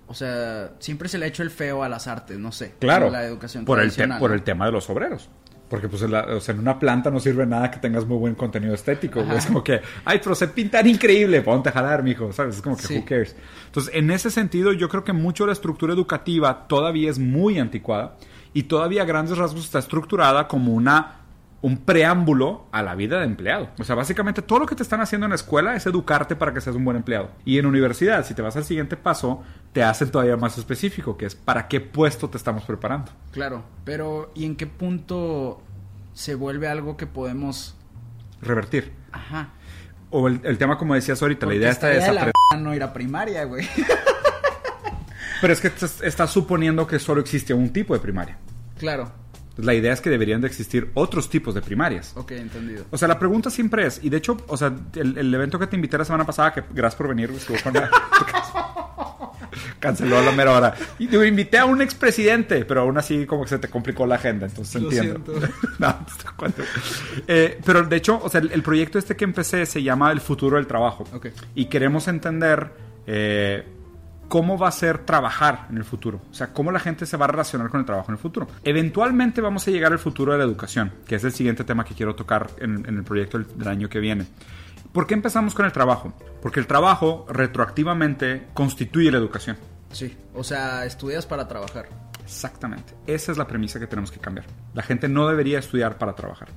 o- sea, siempre se le ha hecho el feo a las artes, no sé.
Claro,
La educación
por el, por el tema de los obreros. Porque pues en, la- o sea, en una planta no sirve nada que tengas muy buen contenido estético. güey. Es como que, ay, pero sé pintar increíble, ponte a jalar, mijo, ¿sabes? Es como que,
Sí.
who cares? Entonces, en ese sentido, yo creo que mucho de la estructura educativa todavía es muy anticuada y todavía a grandes rasgos está estructurada como una un preámbulo a la vida de empleado. O sea, básicamente todo lo que te están haciendo en la escuela es educarte para que seas un buen empleado. Y en universidad, si te vas al siguiente paso, te hacen todavía más específico, que es para qué puesto te estamos preparando.
Claro, pero ¿y en qué punto se vuelve algo que podemos...
Revertir.
Ajá.
O el, el tema, como decías ahorita,
Porque
la idea está de
la no ir a primaria, güey.
Pero es que estás, estás suponiendo que solo existe un tipo de primaria.
claro.
La idea es que deberían de existir otros tipos de primarias.
Ok, entendido.
O sea, la pregunta siempre es, y de hecho, o sea, el, el evento que te invité la semana pasada, que gracias por venir, estuvo con la- canceló a la mera hora. Y te invité a un expresidente, pero aún así como que se te complicó la agenda, entonces
Lo
entiendo. No. Eh, pero de hecho, o sea, el, el proyecto este que empecé se llama El futuro del trabajo.
Ok.
Y queremos entender... eh, cómo va a ser trabajar en el futuro. O sea, cómo la gente se va a relacionar con el trabajo en el futuro. Eventualmente vamos a llegar al futuro de la educación, que es el siguiente tema que quiero tocar en, en el proyecto del, del año que viene. ¿Por qué empezamos con el trabajo? Porque el trabajo retroactivamente constituye la educación.
Sí, o sea, estudias para trabajar.
Exactamente. Esa es la premisa que tenemos que cambiar. La gente no debería estudiar para trabajar.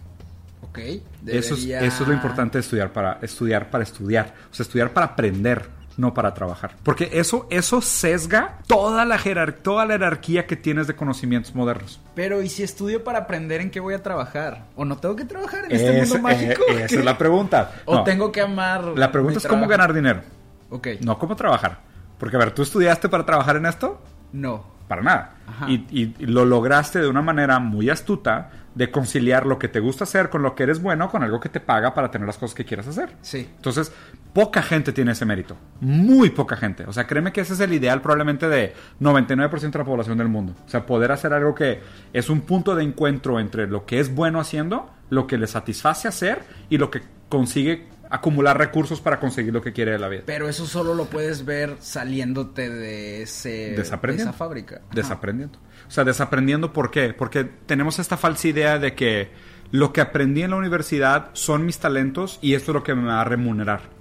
Ok.
Eso, es,
debería-
eso es lo importante de estudiar para estudiar para estudiar. O sea, estudiar para aprender, no para trabajar. Porque eso, eso sesga toda la, jerar- toda la jerarquía que tienes de conocimientos modernos.
Pero, ¿y si estudio para aprender en qué voy a trabajar? ¿O no tengo que trabajar en este mundo mágico?
eh, esa es la pregunta.
¿O
No,
tengo que amar
La pregunta es cómo ganar dinero,
Ok.
no cómo trabajar. Porque, a ver, ¿tú estudiaste para trabajar en esto?
No.
Para nada.
Ajá.
Y, y- y lo lograste de una manera muy astuta de conciliar lo que te gusta hacer con lo que eres bueno con algo que te paga para tener las cosas que quieras hacer.
Sí.
Entonces, poca gente tiene ese mérito. Muy poca gente. O sea, créeme que ese es el ideal probablemente de 99% de la población del mundo. O sea, poder hacer algo que es un punto de encuentro entre lo que es bueno haciendo, lo que le satisface hacer y lo que consigue acumular recursos para conseguir lo que quiere de la vida.
Pero eso solo lo puedes ver saliéndote de, ese, de esa fábrica. Ajá.
Desaprendiendo. O sea, desaprendiendo ¿por qué? Porque tenemos esta falsa idea de que lo que aprendí en la universidad son mis talentos y esto es lo que me va a remunerar.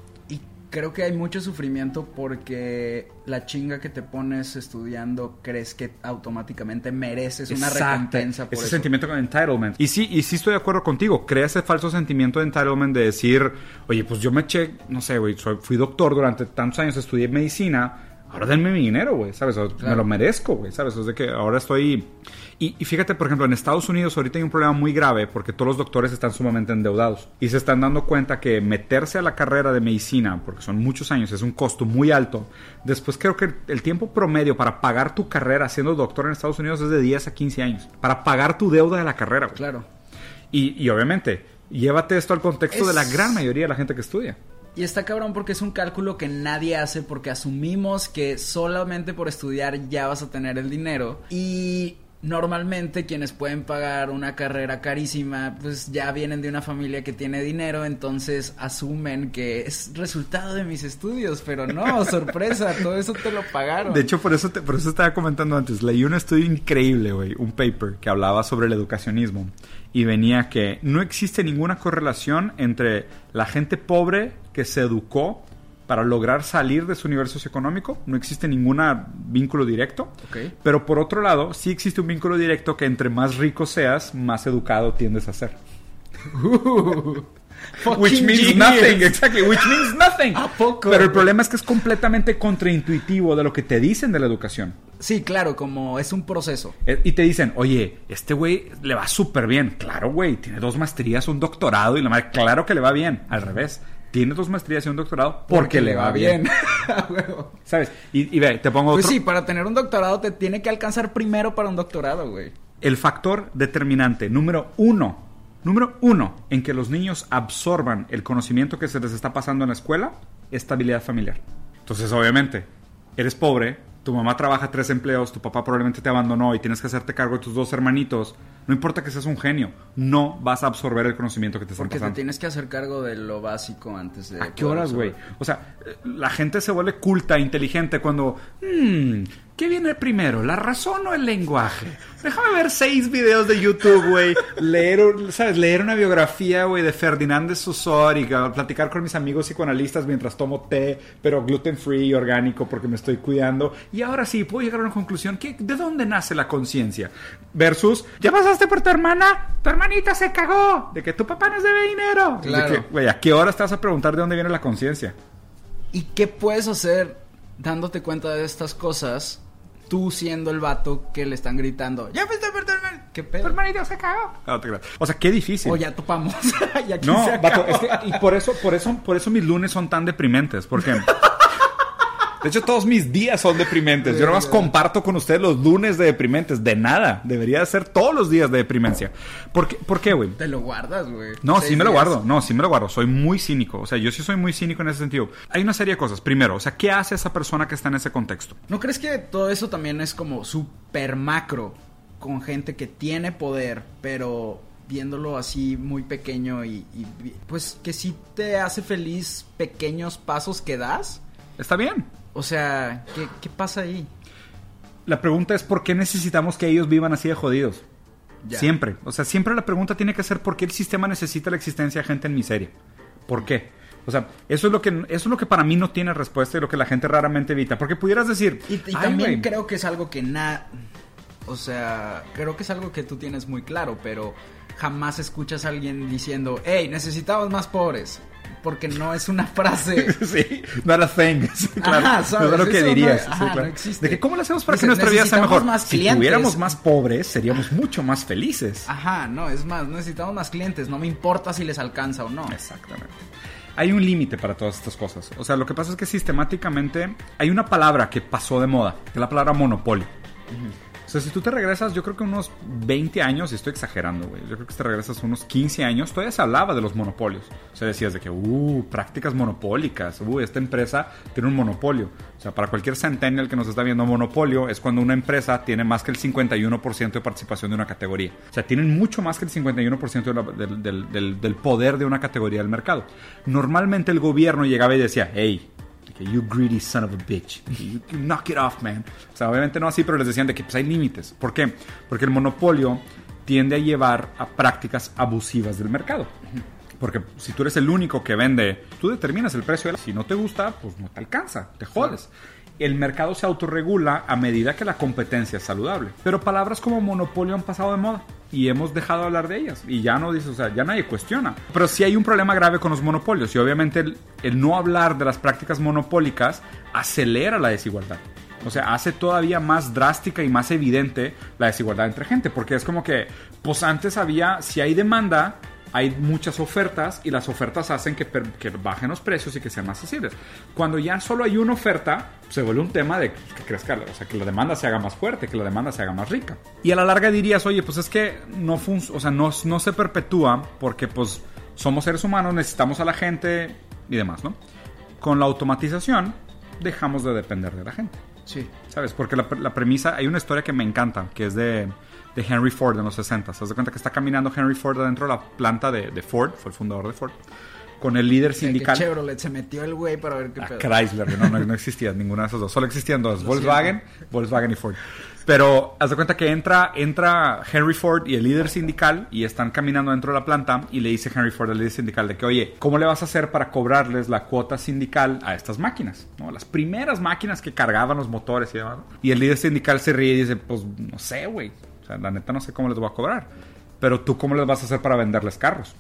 Creo que hay mucho sufrimiento porque la chinga que te pones estudiando crees que automáticamente mereces una
Exacto.
recompensa por
ese
eso.
sentimiento de entitlement. Y sí, y sí estoy de acuerdo contigo. Crea ese falso sentimiento de entitlement de decir, oye, pues yo me eché, no sé, güey, fui doctor durante tantos años, estudié medicina. Ahora denme mi dinero, güey, ¿sabes? Me lo merezco, güey, ¿sabes? O sea, que ahora estoy... Y, y fíjate, por ejemplo, en Estados Unidos ahorita hay un problema muy grave porque todos los doctores están sumamente endeudados. Y se están dando cuenta que meterse a la carrera de medicina, porque son muchos años, es un costo muy alto. Después creo que el tiempo promedio para pagar tu carrera siendo doctor en Estados Unidos es de 10 a 15 años. Para pagar tu deuda de la carrera, güey.
Claro.
Y, y obviamente, llévate esto al contexto de la
Es-
gran mayoría de la gente que estudia.
Y está cabrón porque es un cálculo que nadie hace porque asumimos que solamente por estudiar ya vas a tener el dinero y normalmente quienes pueden pagar una carrera carísima pues ya vienen de una familia que tiene dinero entonces asumen que es resultado de mis estudios pero no sorpresa todo eso te lo pagaron
De hecho, por eso, te- por eso estaba comentando antes. Leí un estudio increíble, güey, un paper que hablaba sobre el educacionismo. Y venía que no existe ninguna correlación entre la gente pobre que se educó para lograr salir de su nivel socioeconómico. No existe ningún vínculo directo. Pero por otro lado, sí existe un vínculo directo que entre más rico seas, más educado tiendes a ser. Which means
genius.
nothing, exactly, which means nothing.
¿A poco?
Pero el problema es que es completamente contraintuitivo de lo que te dicen de la educación.
Sí claro como es un proceso
Eh, Y te dicen, oye, este güey le va súper bien. Claro, güey, tiene dos maestrías, un doctorado y la madre, claro que le va bien. Al revés, tiene dos maestrías y un doctorado porque, le va bien. ¿Sabes? Y, y ve, te pongo
Pues
otro.
sí, para tener un doctorado te tiene que alcanzar primero para un doctorado, güey.
El factor determinante número uno, número uno en que los niños absorban el conocimiento que se les está pasando en la escuela, estabilidad familiar. Entonces, obviamente, eres pobre, tu mamá trabaja tres empleos, tu papá probablemente te abandonó y tienes que hacerte cargo de tus dos hermanitos. No importa que seas un genio, no vas a absorber el conocimiento que te están
Porque te tienes que hacer cargo de lo básico antes de...
¿A qué horas, güey? O sea, la gente se vuelve culta, inteligente cuando... "Hmm, ¿Qué viene primero, la razón o el lenguaje? Déjame ver seis videos de YouTube, güey. Leer, ¿sabes? Leer una biografía, güey, de Ferdinand de Saussure y platicar con mis amigos psicoanalistas mientras tomo té, pero gluten free y orgánico porque me estoy cuidando. Y ahora sí, puedo llegar a una conclusión. ¿Qué- ¿De dónde nace la conciencia? Versus, ¿ya pasaste por tu hermana? Tu hermanita se cagó. De que tu papá nos debe dinero. De
Claro.
que, Güey, ¿a qué hora estás a preguntar de dónde viene la conciencia?
¿Y qué puedes hacer dándote cuenta de estas cosas? Tú siendo el vato que le están gritando. ¡Ya fuiste tu hermano! ¿Qué pedo?
hermanito se cagó. No, te creas. O sea, qué difícil.
O ya topamos. y aquí
no,
se
vato, es que, y por eso, por eso, por eso mis lunes son tan deprimentes, porque de hecho todos mis días son deprimentes. Yo nomás comparto con ustedes los lunes de deprimentes, de nada. Debería ser todos los días de deprimencia. ¿Por qué, ¿por qué, güey?
Te lo guardas, güey.
No, sí me lo guardo. No, sí me lo guardo. Soy muy cínico. O sea, yo sí soy muy cínico en ese sentido. Hay una serie de cosas. Primero, o sea, ¿qué hace esa persona que está en ese contexto?
¿No crees que todo eso también es como super macro? Con gente que tiene poder, pero viéndolo así muy pequeño y, y pues que sí te hace feliz pequeños pasos que das.
Está bien.
O sea, ¿qué, qué pasa ahí?
La pregunta es por qué necesitamos que ellos vivan así de jodidos.
Ya.
Siempre. O sea, siempre la pregunta tiene que ser por qué el sistema necesita la existencia de gente en miseria. ¿Por qué? O sea, eso es lo que eso es lo que para mí no tiene respuesta y lo que la gente raramente evita. Porque pudieras decir.
Y, y
"Ay,
también creo que es algo que na... O sea, creo que es algo que tú tienes muy claro, pero jamás escuchas a alguien diciendo, hey, necesitamos más pobres. Porque no es una frase...
Sí, not a thing. Sí, claro.
Ajá, ¿sabes?
No es lo que
no-
dirías. sí,
ajá, no
claro.
existe.
De que cómo le hacemos para
Dice,
que nuestra vida sea mejor.
más
si tuviéramos más pobres, seríamos mucho más felices.
Ajá, no, es más, necesitamos más clientes, no me importa si les alcanza o no.
Exactamente. Hay un límite para todas estas cosas. O sea, lo que pasa es que sistemáticamente hay una palabra que pasó de moda, que es la palabra monopolio. O sea, si tú te regresas, yo creo que unos 20 años, y estoy exagerando, güey. Yo creo que te regresas unos 15 años, todavía se hablaba de los monopolios. O sea, decías de que, uh, prácticas monopólicas, uh, esta empresa tiene un monopolio. O sea, para cualquier centennial que nos está viendo, monopolio es cuando una empresa tiene más que el 51% de participación de una categoría. O sea, tienen mucho más que el 51% de la- del, del- del- del poder de una categoría del mercado. Normalmente el gobierno llegaba y decía, hey, que, you greedy son of a bitch. De You, you knock it off, man. O sea, obviamente no así, pero les decían de que pues, hay límites. ¿Por qué? Porque el monopolio tiende a llevar a prácticas abusivas del mercado. Porque si tú eres el único que vende, tú determinas el precio. Si no te gusta, pues no te alcanza, te jodes. El mercado se autorregula a medida que la competencia es saludable. Pero palabras como monopolio han pasado de moda y hemos dejado de hablar de ellas. Y ya no dice, o sea, ya nadie cuestiona. Pero sí hay un problema grave con los monopolios y obviamente el, el no hablar de las prácticas monopólicas acelera la desigualdad. O sea, hace todavía más drástica y más evidente la desigualdad entre gente. Porque es como que, pues antes había, si hay demanda, hay muchas ofertas y las ofertas hacen que, que bajen los precios y que sean más accesibles. Cuando ya solo hay una oferta, se vuelve un tema de que crezca, o sea, que la demanda se haga más fuerte, que la demanda se haga más rica. Y a la larga dirías, oye, pues es que no, fun- o sea, no, no se perpetúa porque pues somos seres humanos, necesitamos a la gente y demás, ¿no? Con la automatización dejamos de depender de la gente.
Sí.
¿Sabes? Porque la, la premisa, hay una historia que me encanta, que es de, de Henry Ford en los 60. ¿Se das cuenta que está caminando Henry Ford adentro de la planta de, de Ford? Fue el fundador de Ford. Con el líder
Que
sindical.
Chevrolet se metió el güey para ver qué
a
pedo.
Chrysler, no, no, no existía ninguna de esas dos. Solo existían dos, Volkswagen, Volkswagen y Ford. Pero haz de cuenta que entra, entra Henry Ford y el líder sindical y están caminando dentro de la planta y le dice Henry Ford al líder sindical de que, oye, ¿cómo le vas a hacer para cobrarles la cuota sindical a estas máquinas? ¿No? Las primeras máquinas que cargaban los motores y demás. Y el líder sindical se ríe y dice, pues no sé, güey. Sea, la neta no sé cómo les voy a cobrar. Pero tú, ¿cómo les vas a hacer para venderles carros?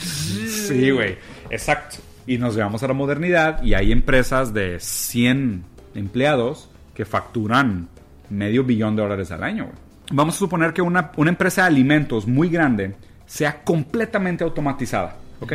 Sí, güey. Exacto. Y nos llevamos a la modernidad y hay empresas de 100 empleados que facturan medio billón de dólares al año. güey. Vamos a suponer que una, una empresa de alimentos muy grande sea completamente automatizada, ¿ok?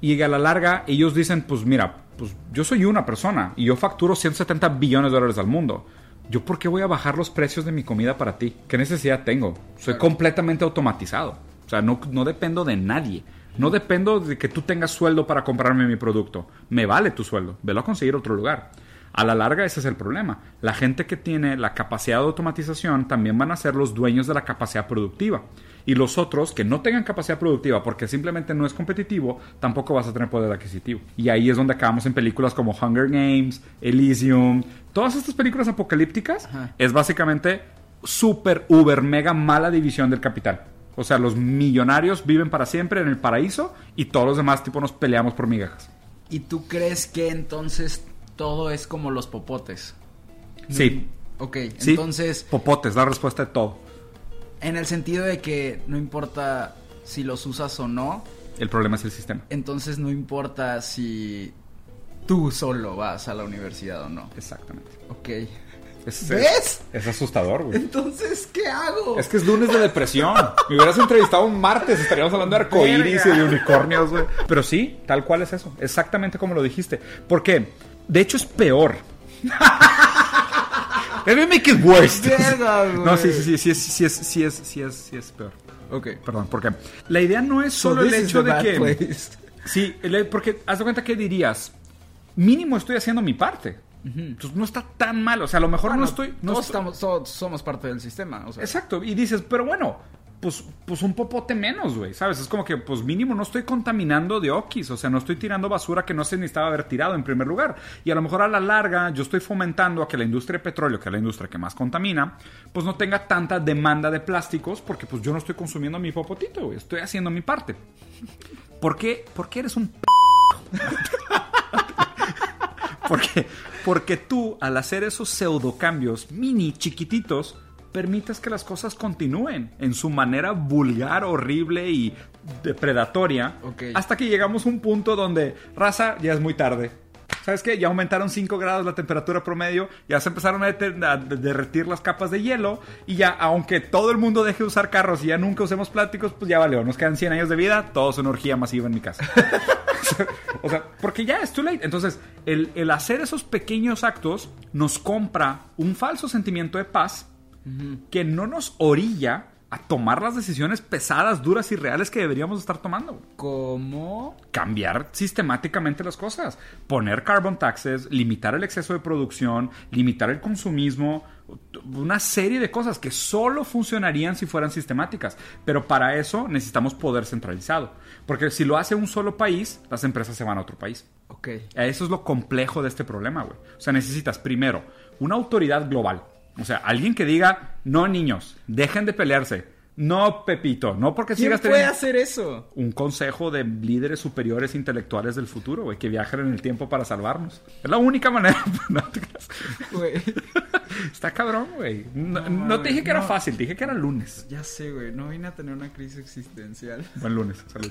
Y a la larga ellos dicen, pues mira, pues yo soy una persona y yo facturo 170 billones de dólares al mundo. ¿Yo por qué voy a bajar los precios de mi comida para ti? ¿Qué necesidad tengo? Soy completamente automatizado. O sea, no, no dependo de nadie. No dependo de que tú tengas sueldo para comprarme mi producto. Me vale tu sueldo. Velo a conseguir otro lugar. A la larga ese es el problema. La gente que tiene la capacidad de automatización también van a ser los dueños de la capacidad productiva. Y los otros que no tengan capacidad productiva porque simplemente no es competitivo, tampoco vas a tener poder adquisitivo. Y ahí es donde acabamos en películas como Hunger Games, Elysium. Todas estas películas apocalípticas
Ajá.
es básicamente super, uber, mega mala división del capital. O sea, los millonarios viven para siempre en el paraíso y todos los demás tipo nos peleamos por migajas.
¿Y tú crees que entonces todo es como los popotes?
Sí.
Ok,
Sí,
entonces,
Popotes, la respuesta de todo.
en el sentido de que no importa si los usas o no,
El problema es el sistema.
entonces no importa si tú solo vas a la universidad o no.
Exactamente.
Ok.
Es,
¿Ves?
Es, es asustador, güey.
Entonces, ¿qué hago?
Es que es lunes de depresión. Me hubieras entrevistado un martes, estaríamos hablando de arcoíris y de unicornios, güey. Pero sí, tal cual es eso. Exactamente como lo dijiste. Porque, de hecho, es peor. Let me make it worse. No, sí, sí, sí, sí, sí, sí, es, sí, es, sí es peor.
Ok.
Perdón, porque la idea no es
So
solo el hecho de que...
place.
Sí, porque haz de cuenta que dirías, mínimo estoy haciendo mi parte. Entonces no está tan mal. O sea, a lo mejor
Bueno,
no estoy... No
todos
estoy-
estamos, todos somos parte del sistema. O sea,
Exacto, y dices, pero bueno, pues, pues un popote menos, güey, ¿sabes? Es como que, pues mínimo no estoy contaminando de okis, o sea, no estoy tirando basura que no se necesitaba haber tirado en primer lugar. Y a lo mejor a la larga yo estoy fomentando a que la industria de petróleo, que es la industria que más contamina, pues no tenga tanta demanda de plásticos porque pues yo no estoy consumiendo mi popotito, güey, estoy haciendo mi parte. ¿Por qué? Porque eres un... p- porque, porque tú, al hacer esos pseudocambios mini chiquititos, permites que las cosas continúen en su manera vulgar, horrible y depredatoria. Hasta que llegamos a un punto donde, raza, ya es muy tarde. ¿Sabes qué? Ya aumentaron 5 grados la temperatura promedio, ya se empezaron a, derretir las capas de hielo y ya, aunque todo el mundo deje de usar carros y ya nunca usemos plásticos, pues ya valió. Nos quedan 100 años de vida, todo es una orgía masiva en mi casa. O sea, porque ya es too late. Entonces, el, el hacer esos pequeños actos nos compra un falso sentimiento de paz que no nos orilla a tomar las decisiones pesadas, duras y reales que deberíamos estar tomando.
¿Cómo?
Cambiar sistemáticamente las cosas. Poner carbon taxes, limitar el exceso de producción, limitar el consumismo, una serie de cosas que solo funcionarían si fueran sistemáticas. Pero para eso necesitamos poder centralizado. Porque si lo hace un solo país, las empresas se van a otro país.
Ok.
Eso es lo complejo de este problema, güey. O sea, necesitas primero una autoridad global. O sea, alguien que diga, no niños, dejen de pelearse. No, Pepito, no porque
¿Quién
sigas
puede
teniendo
hacer eso?
un consejo de líderes superiores intelectuales del futuro, güey, que viajen en el tiempo para salvarnos. Es la única manera. Está cabrón, güey. No,
No,
no te dije que era fácil, te dije que era lunes.
Ya sé, güey. No vine a tener una crisis existencial.
Buen lunes, salud.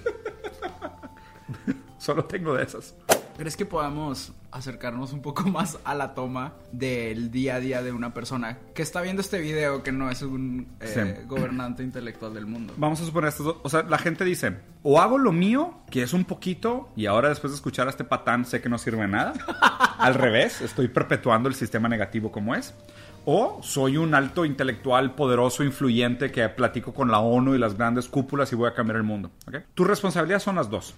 Solo tengo de esas.
¿Crees que podamos acercarnos un poco más a la toma del día a día de una persona que está viendo este video que no es un eh,
Sí.
gobernante intelectual del mundo?
Vamos a suponer estas dos. O sea, la gente dice, o hago lo mío, que es un poquito, y ahora después de escuchar a este patán sé que no sirve de nada. Al revés, estoy perpetuando el sistema negativo como es. O soy un alto intelectual poderoso, influyente, que platico con la ONU y las grandes cúpulas y voy a cambiar el mundo. ¿ok? Tu responsabilidad son las dos.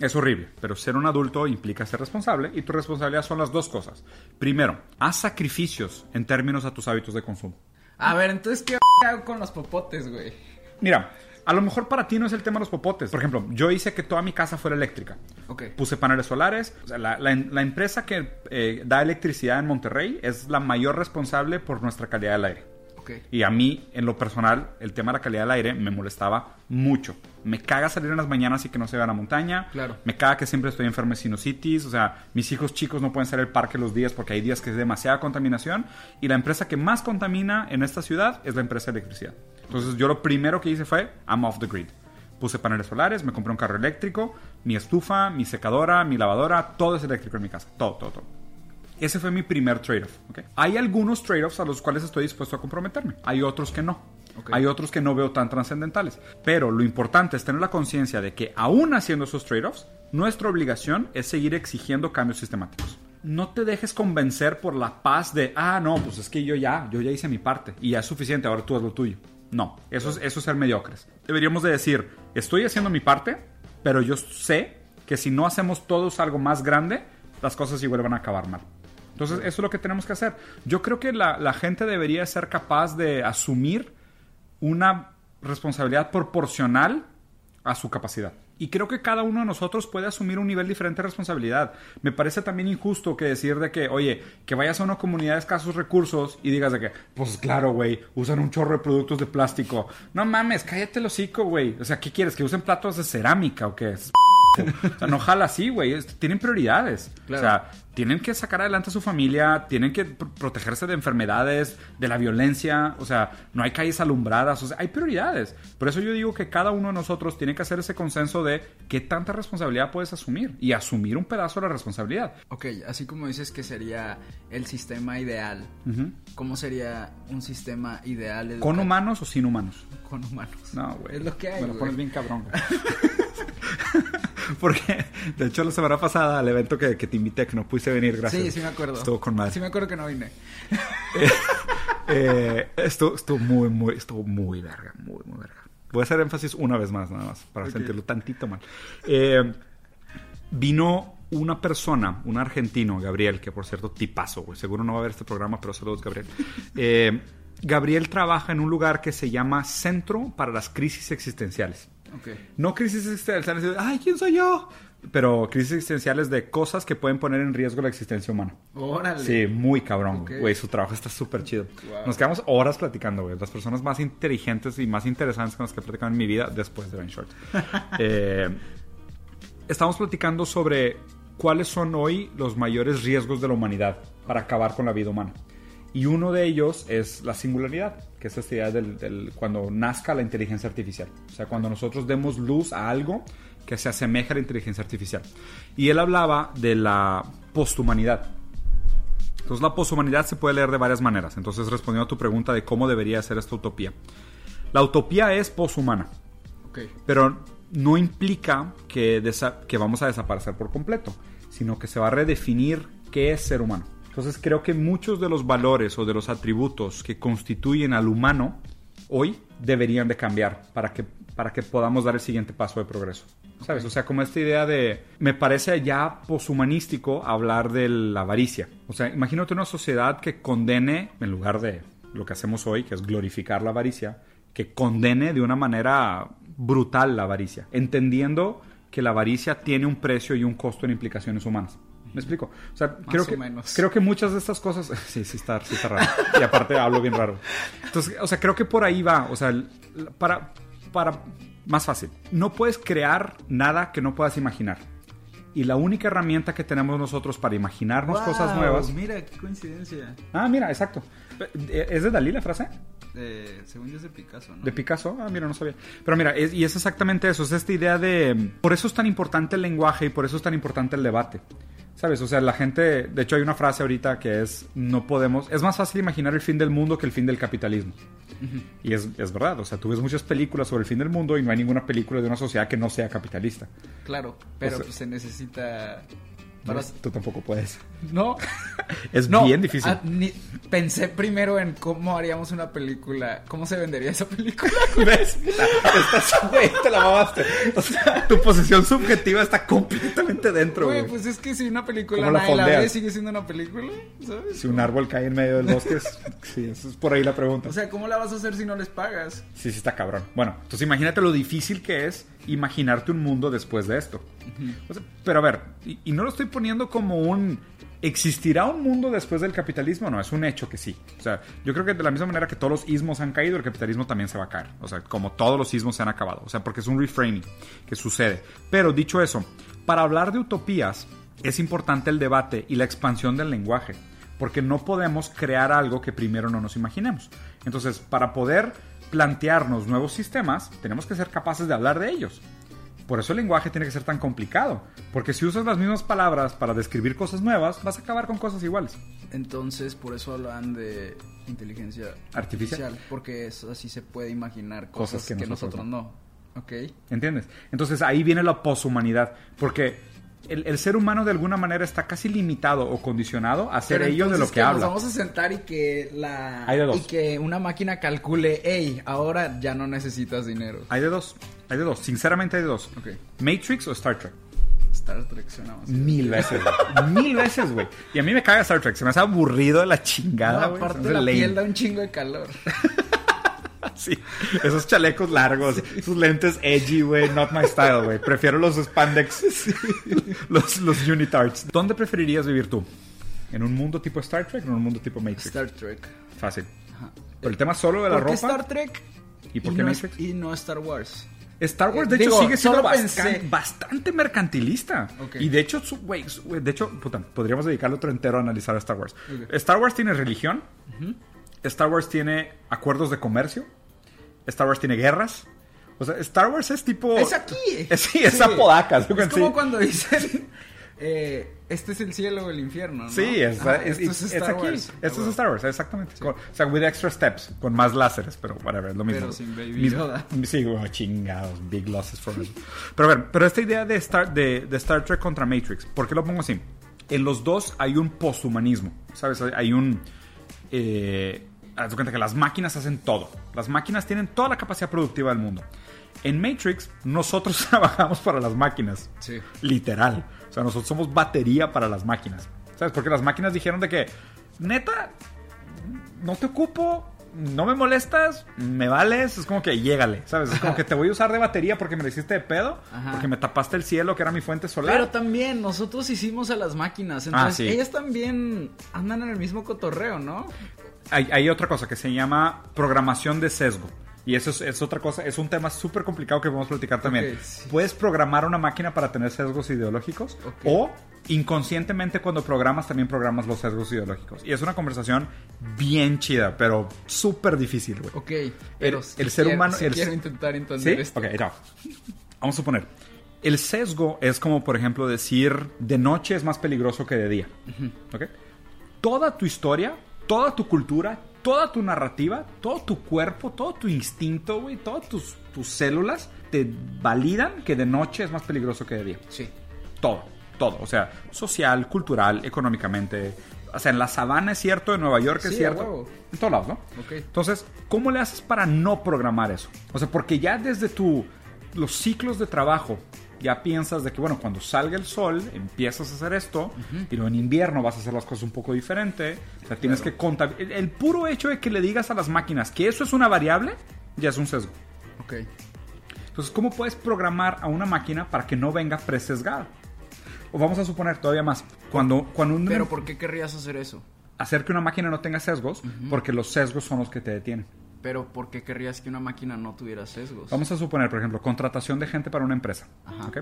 Es horrible, pero ser un adulto implica ser responsable y tu responsabilidad son las dos cosas. Primero, haz sacrificios en términos a tus hábitos de consumo.
A ver, entonces, ¿qué hago con los popotes, güey?
Mira, a lo mejor para ti no es el tema de los popotes. Por ejemplo, yo hice que toda mi casa fuera eléctrica.
Ok.
Puse paneles solares. O sea, la, la- la empresa que eh, da electricidad en Monterrey es la mayor responsable por nuestra calidad del aire. Y a mí, en lo personal, el tema de la calidad del aire me molestaba mucho. Me caga salir en las mañanas y que no se vea la montaña.
Claro.
Me caga que siempre estoy enfermo de sinusitis. O sea, mis hijos chicos no pueden salir al parque los días porque hay días que es demasiada contaminación. Y la empresa que más contamina en esta ciudad es la empresa de electricidad. Entonces, yo lo primero que hice fue, I'm off the grid. Puse paneles solares, me compré un carro eléctrico, mi estufa, mi secadora, mi lavadora, todo es eléctrico en mi casa. Todo, todo, todo. Ese fue mi primer trade-off. Hay algunos trade-offs a los cuales estoy dispuesto a comprometerme. Hay otros que no. Hay otros que no veo tan trascendentales. Pero lo importante es tener la conciencia de que aún haciendo esos trade-offs, nuestra obligación es seguir exigiendo cambios sistemáticos. No te dejes convencer por la paz de, ah, no, pues es que yo ya, yo ya hice mi parte y ya es suficiente, ahora tú haz lo tuyo. No, eso es, eso es ser mediocres. Deberíamos de decir, estoy haciendo mi parte, pero yo sé que si no hacemos todos algo más grande, las cosas igual van a acabar mal. Entonces, eso es lo que tenemos que hacer. Yo creo que la, la gente debería ser capaz de asumir una responsabilidad proporcional a su capacidad. Y creo que cada uno de nosotros puede asumir un nivel diferente de responsabilidad. Me parece también injusto que decir de que, oye, que vayas a una comunidad de escasos recursos y digas de que, pues claro, güey, usan un chorro de productos de plástico. No mames, cállate el hocico, güey. O sea, ¿qué quieres? ¿Que usen platos de cerámica o qué? Es o sea, no jala así, güey. Tienen prioridades.
Claro.
O sea, tienen que sacar adelante a su familia, tienen que pr- protegerse de enfermedades, de la violencia. O sea, no hay calles alumbradas. O sea, hay prioridades. Por eso yo digo que cada uno de nosotros tiene que hacer ese consenso de qué tanta responsabilidad puedes asumir y asumir un pedazo de la responsabilidad.
Ok, así como dices que sería el sistema ideal, ¿cómo sería un sistema ideal
¿Con humanos o sin humanos?
Con humanos.
No, güey.
Es lo que hay,
Me lo pones bien cabrón, güey. Porque, de hecho, la semana pasada, al evento que, que te invité, que no pudiste venir, gracias.
Sí, sí me acuerdo.
Estuvo con madre.
Sí me acuerdo que no vine.
Eh, estuvo, estuvo muy, muy, estuvo muy verga, muy, muy verga. Voy a hacer énfasis una vez más, nada más, para sentirlo tantito mal. Eh, vino una persona, un argentino, Gabriel, que por cierto, tipazo, güey. Seguro no va a ver este programa, pero saludos, Gabriel. Eh, Gabriel trabaja en un lugar que se llama Centro para las Crisis Existenciales. No crisis existenciales de, ay, ¿quién soy yo? Pero crisis existenciales de cosas que pueden poner en riesgo la existencia humana.
Órale.
Sí, muy cabrón, güey. Su trabajo está súper chido.
Wow.
Nos quedamos horas platicando, güey. Las personas más inteligentes y más interesantes con las que he platicado en mi vida después de Ben Short. Eh, estamos platicando sobre cuáles son hoy los mayores riesgos de la humanidad para acabar con la vida humana. Y uno de ellos es la singularidad, que es esta idea del, del- cuando nazca la inteligencia artificial. O sea, cuando nosotros demos luz a algo que se asemeja a la inteligencia artificial. Y él hablaba de la posthumanidad. Entonces la poshumanidad se puede leer de varias maneras. Entonces respondiendo a tu pregunta de cómo debería ser esta utopía. La utopía es poshumana,
Ok.
pero no implica que, que vamos a desaparecer por completo, sino que se va a redefinir qué es ser humano. Entonces creo que muchos de los valores o de los atributos que constituyen al humano hoy deberían de cambiar para que, para que podamos dar el siguiente paso de progreso. ¿Sabes? O sea, como esta idea de... Me parece ya poshumanístico hablar de la avaricia. O sea, imagínate una sociedad que condene, en lugar de lo que hacemos hoy, que es glorificar la avaricia, que condene de una manera brutal la avaricia, entendiendo que la avaricia tiene un precio y un costo en implicaciones humanas. ¿Me explico? O sea, creo
o
que,
menos.
creo que muchas de estas cosas... Sí, sí está, sí está raro. Y aparte hablo bien raro. Entonces, o sea, creo que por ahí va. O sea, para... para más fácil. No puedes crear nada que no puedas imaginar. Y la única herramienta que tenemos nosotros para imaginarnos cosas
Wow,
nuevas...
Mira, qué coincidencia.
Ah, mira, exacto. ¿Es de Dalí la frase?
Eh, según yo es de Picasso, ¿no?
De Picasso, ah, mira, no sabía. Pero mira, es- y es exactamente eso, es esta idea de... Por eso es tan importante el lenguaje y por eso es tan importante el debate. ¿Sabes? O sea, la gente... De hecho, hay una frase ahorita que es, no podemos... Es más fácil imaginar el fin del mundo que el fin del capitalismo. Y es, es verdad, o sea, tú ves muchas películas sobre el fin del mundo y no hay ninguna película de una sociedad que no sea capitalista.
Claro, pero
O sea-
pues, se necesita...
Para... Tú tampoco puedes.
No.
Es
No,
bien difícil.
ah, ni- pensé primero en cómo haríamos una película, cómo se vendería esa película.
¿Ves? Estás, güey, te la mamaste. O sea, tu posición subjetiva está completamente dentro,
Güey, pues es que si una película
¿Cómo la
la ve, sigue siendo una película, ¿sabes?
Si un árbol cae en medio del bosque, es- sí, eso es por ahí la pregunta.
O sea, ¿cómo la vas a hacer si no les pagas?
sí, sí está cabrón. Bueno, entonces imagínate lo difícil que es imaginarte un mundo después de esto. Pero a ver, y, y no lo estoy poniendo como un... ¿Existirá un mundo después del capitalismo? No, es un hecho que sí. O sea, yo creo que de la misma manera que todos los ismos han caído, el capitalismo también se va a caer. O sea, como todos los ismos se han acabado. O sea, porque es un reframing que sucede. Pero dicho eso, para hablar de utopías es importante el debate y la expansión del lenguaje. Porque no podemos crear algo que primero no nos imaginemos. Entonces, para poder plantearnos nuevos sistemas, tenemos que ser capaces de hablar de ellos. Por eso el lenguaje tiene que ser tan complicado. Porque si usas las mismas palabras para describir cosas nuevas, vas a acabar con cosas iguales.
Entonces, por eso hablan de inteligencia
Artificial.
artificial, porque es así se puede imaginar
Cosas
cosas,
que
que,
nosotros
nosotros no. Ok.
¿Entiendes? Entonces ahí viene la poshumanidad. Porque el, el ser humano de alguna manera está casi limitado o condicionado a ser
Pero
ello de lo
entonces
que habla.
Nos vamos a sentar y que la
Hay de dos.
y que una máquina calcule, hey, ahora ya no necesitas dinero.
Hay de dos. Hay de dos. Sinceramente hay de dos. Matrix o Star Trek.
Star Trek suena más.
Mil veces, güey. Mil veces, güey. Y a mí me caga Star Trek. Se me hace aburrido de la chingada,
No, aparte la
lame.
piel da un chingo de calor.
Sí, esos chalecos largos, sus lentes edgy, güey, not my style, güey. Prefiero los spandex, los, los unitards. ¿Dónde preferirías vivir tú? ¿En un mundo tipo Star Trek o en un mundo tipo Matrix?
Star Trek.
Fácil. Pero el tema solo de la
¿Por qué
ropa.
Star Trek?
¿Y por
y
qué
no
Matrix?
y no Star Wars.
Star Wars,
Eh,
de hecho,
digo,
sigue siendo bastante mercantilista. Y de hecho, su- güey, de hecho, puta, podríamos dedicarle otro entero a analizar a Star Wars. Star Wars tiene religión. Star Wars tiene acuerdos de comercio. Star Wars tiene guerras. O sea, Star Wars es tipo.
Es aquí.
Es- sí, es Apodaca. ¿sí?
Es como
Sí.
cuando dicen, eh, este es el cielo o el infierno, ¿no?
Sí, es,
Ajá,
es,
esto
es-
es
es
Star
aquí.
Wars.
Esto es Star Wars, exactamente. Con- o sea, with extra steps, con más láseres, pero whatever, es lo mismo.
Pero sin Baby
Mismo-
Yoda.
Sí, oh, chingados, big losses for us. Pero a ver, pero esta idea de Star, de, de Star Trek contra Matrix, ¿por qué lo pongo así? En los dos hay un posthumanismo, ¿sabes? Hay un... Eh, haz de cuenta que las máquinas hacen todo. Las máquinas tienen toda la capacidad productiva del mundo. En Matrix, nosotros trabajamos para las máquinas.
Sí.
Literal. O sea, nosotros somos batería para las máquinas. ¿Sabes? Porque las máquinas dijeron de que, neta, no te ocupo, no me molestas, me vales, es como que llégale, ¿sabes? Es como que te voy a usar de batería porque me lo hiciste de pedo,
Ajá.
porque me tapaste el cielo que era mi fuente solar.
Pero también nosotros hicimos a las máquinas, entonces
Ah, sí.
ellas también andan en el mismo cotorreo, ¿no?
Hay, hay otra cosa que se llama programación de sesgo. Y eso es, es otra cosa, es un tema súper complicado que podemos platicar también.
Ok, sí.
Puedes programar una máquina para tener sesgos ideológicos o inconscientemente cuando programas también programas los sesgos ideológicos. Y es una conversación bien chida, pero súper difícil, güey.
Ok, pero
El- ser
quiero-
humano-
sí
el-
quiero intentar entender
¿Sí?
esto.
Ok, no. Vamos a suponer. El sesgo es como, por ejemplo, decir de noche es más peligroso que de día. ¿Ok? Toda tu historia, toda tu cultura, toda tu narrativa, todo tu cuerpo, todo tu instinto, güey, todas tus, tus células te validan que de noche es más peligroso que de día.
Sí.
Todo, todo. O sea, social, cultural, económicamente. O sea, en la sabana es cierto, en Nueva York es
Sí,
cierto.
huevo.
En todos lados, ¿no?
Ok.
Entonces, ¿cómo le haces para no programar eso? O sea, porque ya desde tu los ciclos de trabajo ya piensas de que, bueno, cuando salga el sol empiezas a hacer esto y luego en invierno vas a hacer las cosas un poco diferente. O sea, tienes que contar. El, el puro hecho de que le digas a las máquinas que eso es una variable ya es un sesgo.
Ok.
Entonces, ¿cómo puedes programar a una máquina para que no venga presesgada? O vamos a suponer todavía más, cuando, cuando un-
Pero ¿por qué querrías hacer eso?
hacer que una máquina no tenga sesgos, porque los sesgos son los que te detienen.
Pero ¿por qué querrías que una máquina no tuviera sesgos?
Vamos a suponer, por ejemplo, contratación de gente para una empresa.
Ajá.
¿ok?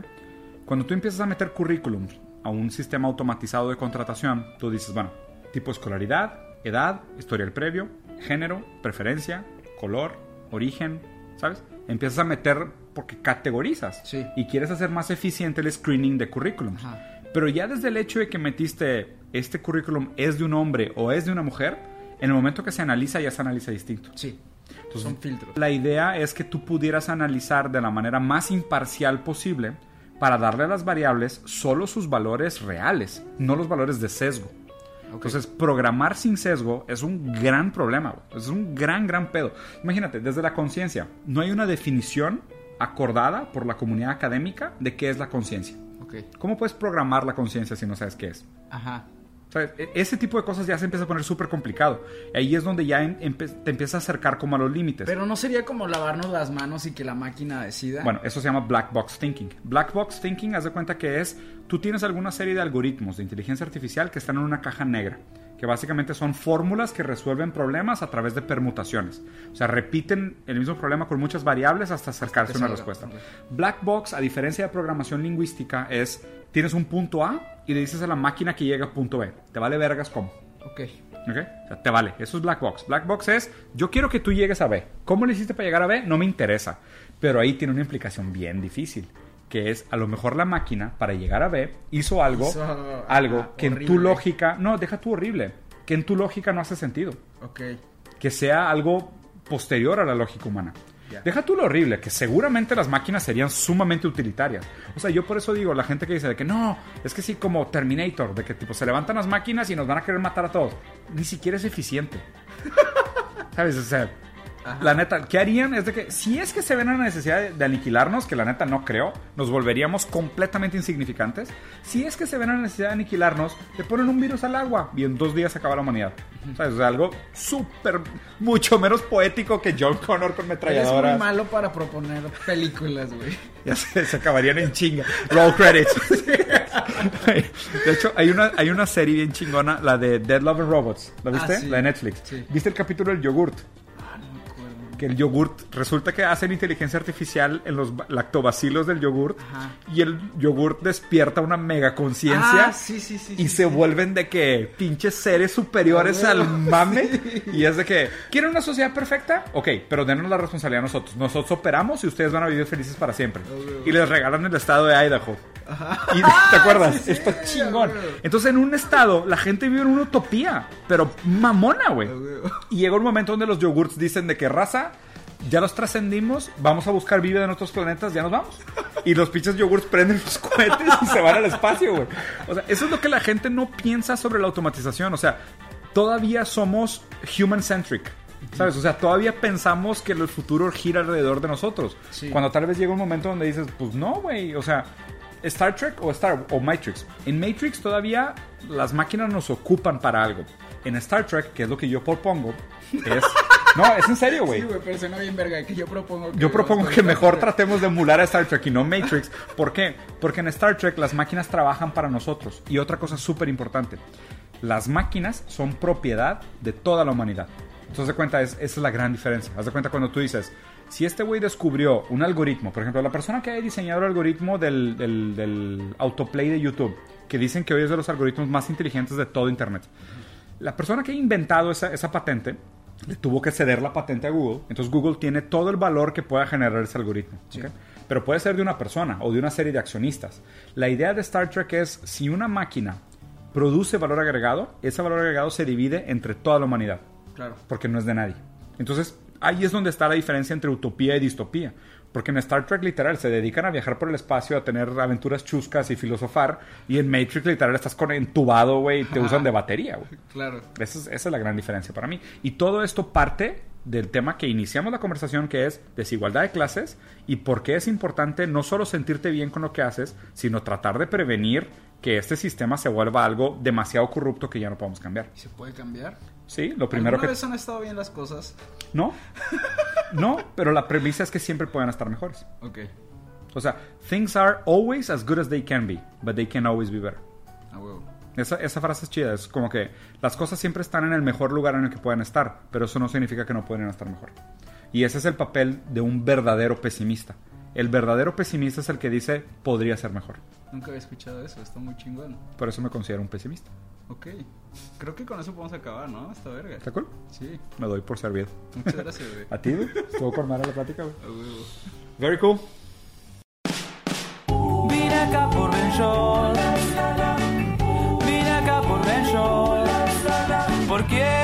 Cuando tú empiezas a meter currículums a un sistema automatizado de contratación, tú dices, bueno, tipo escolaridad, edad, historial previo, género, preferencia, color, origen, ¿sabes? Empiezas a meter porque categorizas
Sí.
y quieres hacer más eficiente el screening de currículums.
Ajá.
Pero ya desde el hecho de que metiste este currículum es de un hombre o es de una mujer, en el momento que se analiza ya se analiza distinto.
Sí.
Entonces,
Son filtros.
La idea es que tú pudieras analizar de la manera más imparcial posible para darle a las variables solo sus valores reales, no los valores de sesgo. Entonces, programar sin sesgo es un gran problema, es un gran, gran pedo. Imagínate, desde la conciencia, no hay una definición acordada por la comunidad académica de qué es la conciencia. ¿Cómo puedes programar la conciencia si no sabes qué es?
Ajá.
E- Ese tipo de cosas ya se empieza a poner súper complicado. Ahí es donde ya empe- te empiezas a acercar como a los límites.
Pero no sería como lavarnos las manos y que la máquina decida.
Bueno, eso se llama black box thinking. Black box thinking, haz de cuenta que es, tú tienes alguna serie de algoritmos de inteligencia artificial que están en una caja negra, que básicamente son fórmulas que resuelven problemas a través de permutaciones. O sea, repiten el mismo problema con muchas variables hasta acercarse a una respuesta. Black box, a diferencia de programación lingüística, es, tienes un punto A y le dices a la máquina que llega a punto B. Te vale vergas cómo.
Ok.
¿Ok? O sea, te vale. Eso es black box. Black box es, yo quiero que tú llegues a B. ¿Cómo le hiciste para llegar a B? No me interesa. Pero ahí tiene una implicación bien difícil. Que es, a lo mejor la máquina, para llegar a B, hizo algo,
Hizo,
algo
ah,
que en tu lógica, no, deja tú horrible, que en tu lógica no hace sentido.
Ok.
Que sea algo posterior a la lógica humana. Deja tú lo horrible, que seguramente las máquinas serían sumamente utilitarias. O sea, yo por eso digo, la gente que dice de que no, es que sí, como Terminator, de que tipo se levantan las máquinas y nos van a querer matar a todos. Ni siquiera es eficiente. ¿Sabes? O sea, la neta, ¿qué harían? Es de que si es que se ven a la necesidad de, de aniquilarnos, que la neta no creo, nos volveríamos completamente insignificantes. Si es que se ven a la necesidad de aniquilarnos, le ponen un virus al agua y en dos días se acaba la humanidad. ¿Sabes? O sea, algo súper, mucho menos poético que John Connor con
Eres
metralladoras.
muy malo para proponer películas, güey.
Ya se, se acabarían en chinga. Roll credits. De hecho, hay una, hay una serie bien chingona, la de Dead Love and Robots. ¿La viste?
Ah, sí.
La de Netflix.
Sí.
¿Viste el capítulo del yogurt? Que el yogurt, resulta que hacen inteligencia artificial en los ba- lactobacilos del yogurt
Ajá.
y el yogurt despierta una mega conciencia
Ah, sí, sí, sí.
y se vuelven de que pinches seres superiores
Ah,
al mame y es de que ¿quieren una sociedad perfecta? Ok, pero denos la responsabilidad a nosotros. Nosotros operamos y ustedes van a vivir felices para siempre. Y les regalan el estado de Idaho. Y, ¿Te acuerdas?
sí, sí,
Está
a
chingón.
huevo.
Entonces en un estado la gente vive en una utopía, pero mamona, güey.
huevo.
Y llega un momento donde los yogurts dicen de que raza, ya los trascendimos, vamos a buscar vida en otros planetas, ya nos vamos. Y los pinches yogurts prenden los cohetes y se van al espacio, güey. O sea, eso es lo que la gente no piensa sobre la automatización. O sea, todavía somos human-centric. ¿Sabes? O sea, todavía pensamos que el futuro gira alrededor de nosotros.
Sí.
Cuando tal vez llega un momento donde dices, pues no, güey. O sea, Star Trek o Star o Matrix. En Matrix todavía las máquinas nos ocupan para algo. En Star Trek, que es lo que yo propongo, es No, es en serio, güey.
Sí, güey, pero suena bien verga. Que yo propongo que.
Yo propongo
los
que mejor tratemos de emular a Star Trek y no Matrix. ¿Por qué? Porque en Star Trek las máquinas trabajan para nosotros. Y otra cosa súper importante. Las máquinas son propiedad de toda la humanidad. Entonces, de cuenta, es, esa es la gran diferencia. Haz de cuenta cuando tú dices, si este güey descubrió un algoritmo, por ejemplo, la persona que ha diseñado el algoritmo del, del- del autoplay de YouTube, que dicen que hoy es de los algoritmos más inteligentes de todo Internet. La persona que ha inventado esa, esa patente le tuvo que ceder la patente a Google. Entonces Google tiene todo el valor que pueda generar ese algoritmo. Pero puede ser de una persona o de una serie de accionistas. La idea de Star Trek es si una máquina produce valor agregado, ese valor agregado se divide entre toda la humanidad.
Claro.
Porque no es de nadie. Entonces ahí es donde está la diferencia entre utopía y distopía. Porque en Star Trek literal se dedican a viajar por el espacio, a tener aventuras chuscas y filosofar. Y en Matrix literal estás con entubado, güey, y te usan de batería, güey.
Claro.
Esa es, esa es la gran diferencia para mí. Y todo esto parte del tema que iniciamos la conversación, que es desigualdad de clases y por qué es importante no solo sentirte bien con lo que haces, sino tratar de prevenir que este sistema se vuelva algo demasiado corrupto que ya no podemos cambiar.
¿Y se puede cambiar?
Sí, lo primero
¿Alguna
que...
vez han estado bien las cosas?
No, no, pero la premisa es que siempre pueden estar mejores.
Ok.
O sea, things are always as good as they can be, but they can always be better.
A huevo.
Esa, esa frase es chida, es como que las cosas siempre están en el mejor lugar en el que pueden estar, pero eso no significa que no pueden estar mejor. Y ese es el papel de un verdadero pesimista. El verdadero pesimista es el que dice, podría ser mejor.
Nunca había escuchado eso. Está muy chingón.
Por eso me considero un pesimista.
Ok. Creo que con eso podemos acabar, ¿no? Esta verga.
¿Está cool?
Sí.
Me doy por servido.
Muchas gracias, güey.
¿A ti, güey? Estuvo con madre la plática, güey.
A huevo.
Very cool.
Vine acá por Ben. Vine acá por Ben. ¿Por quién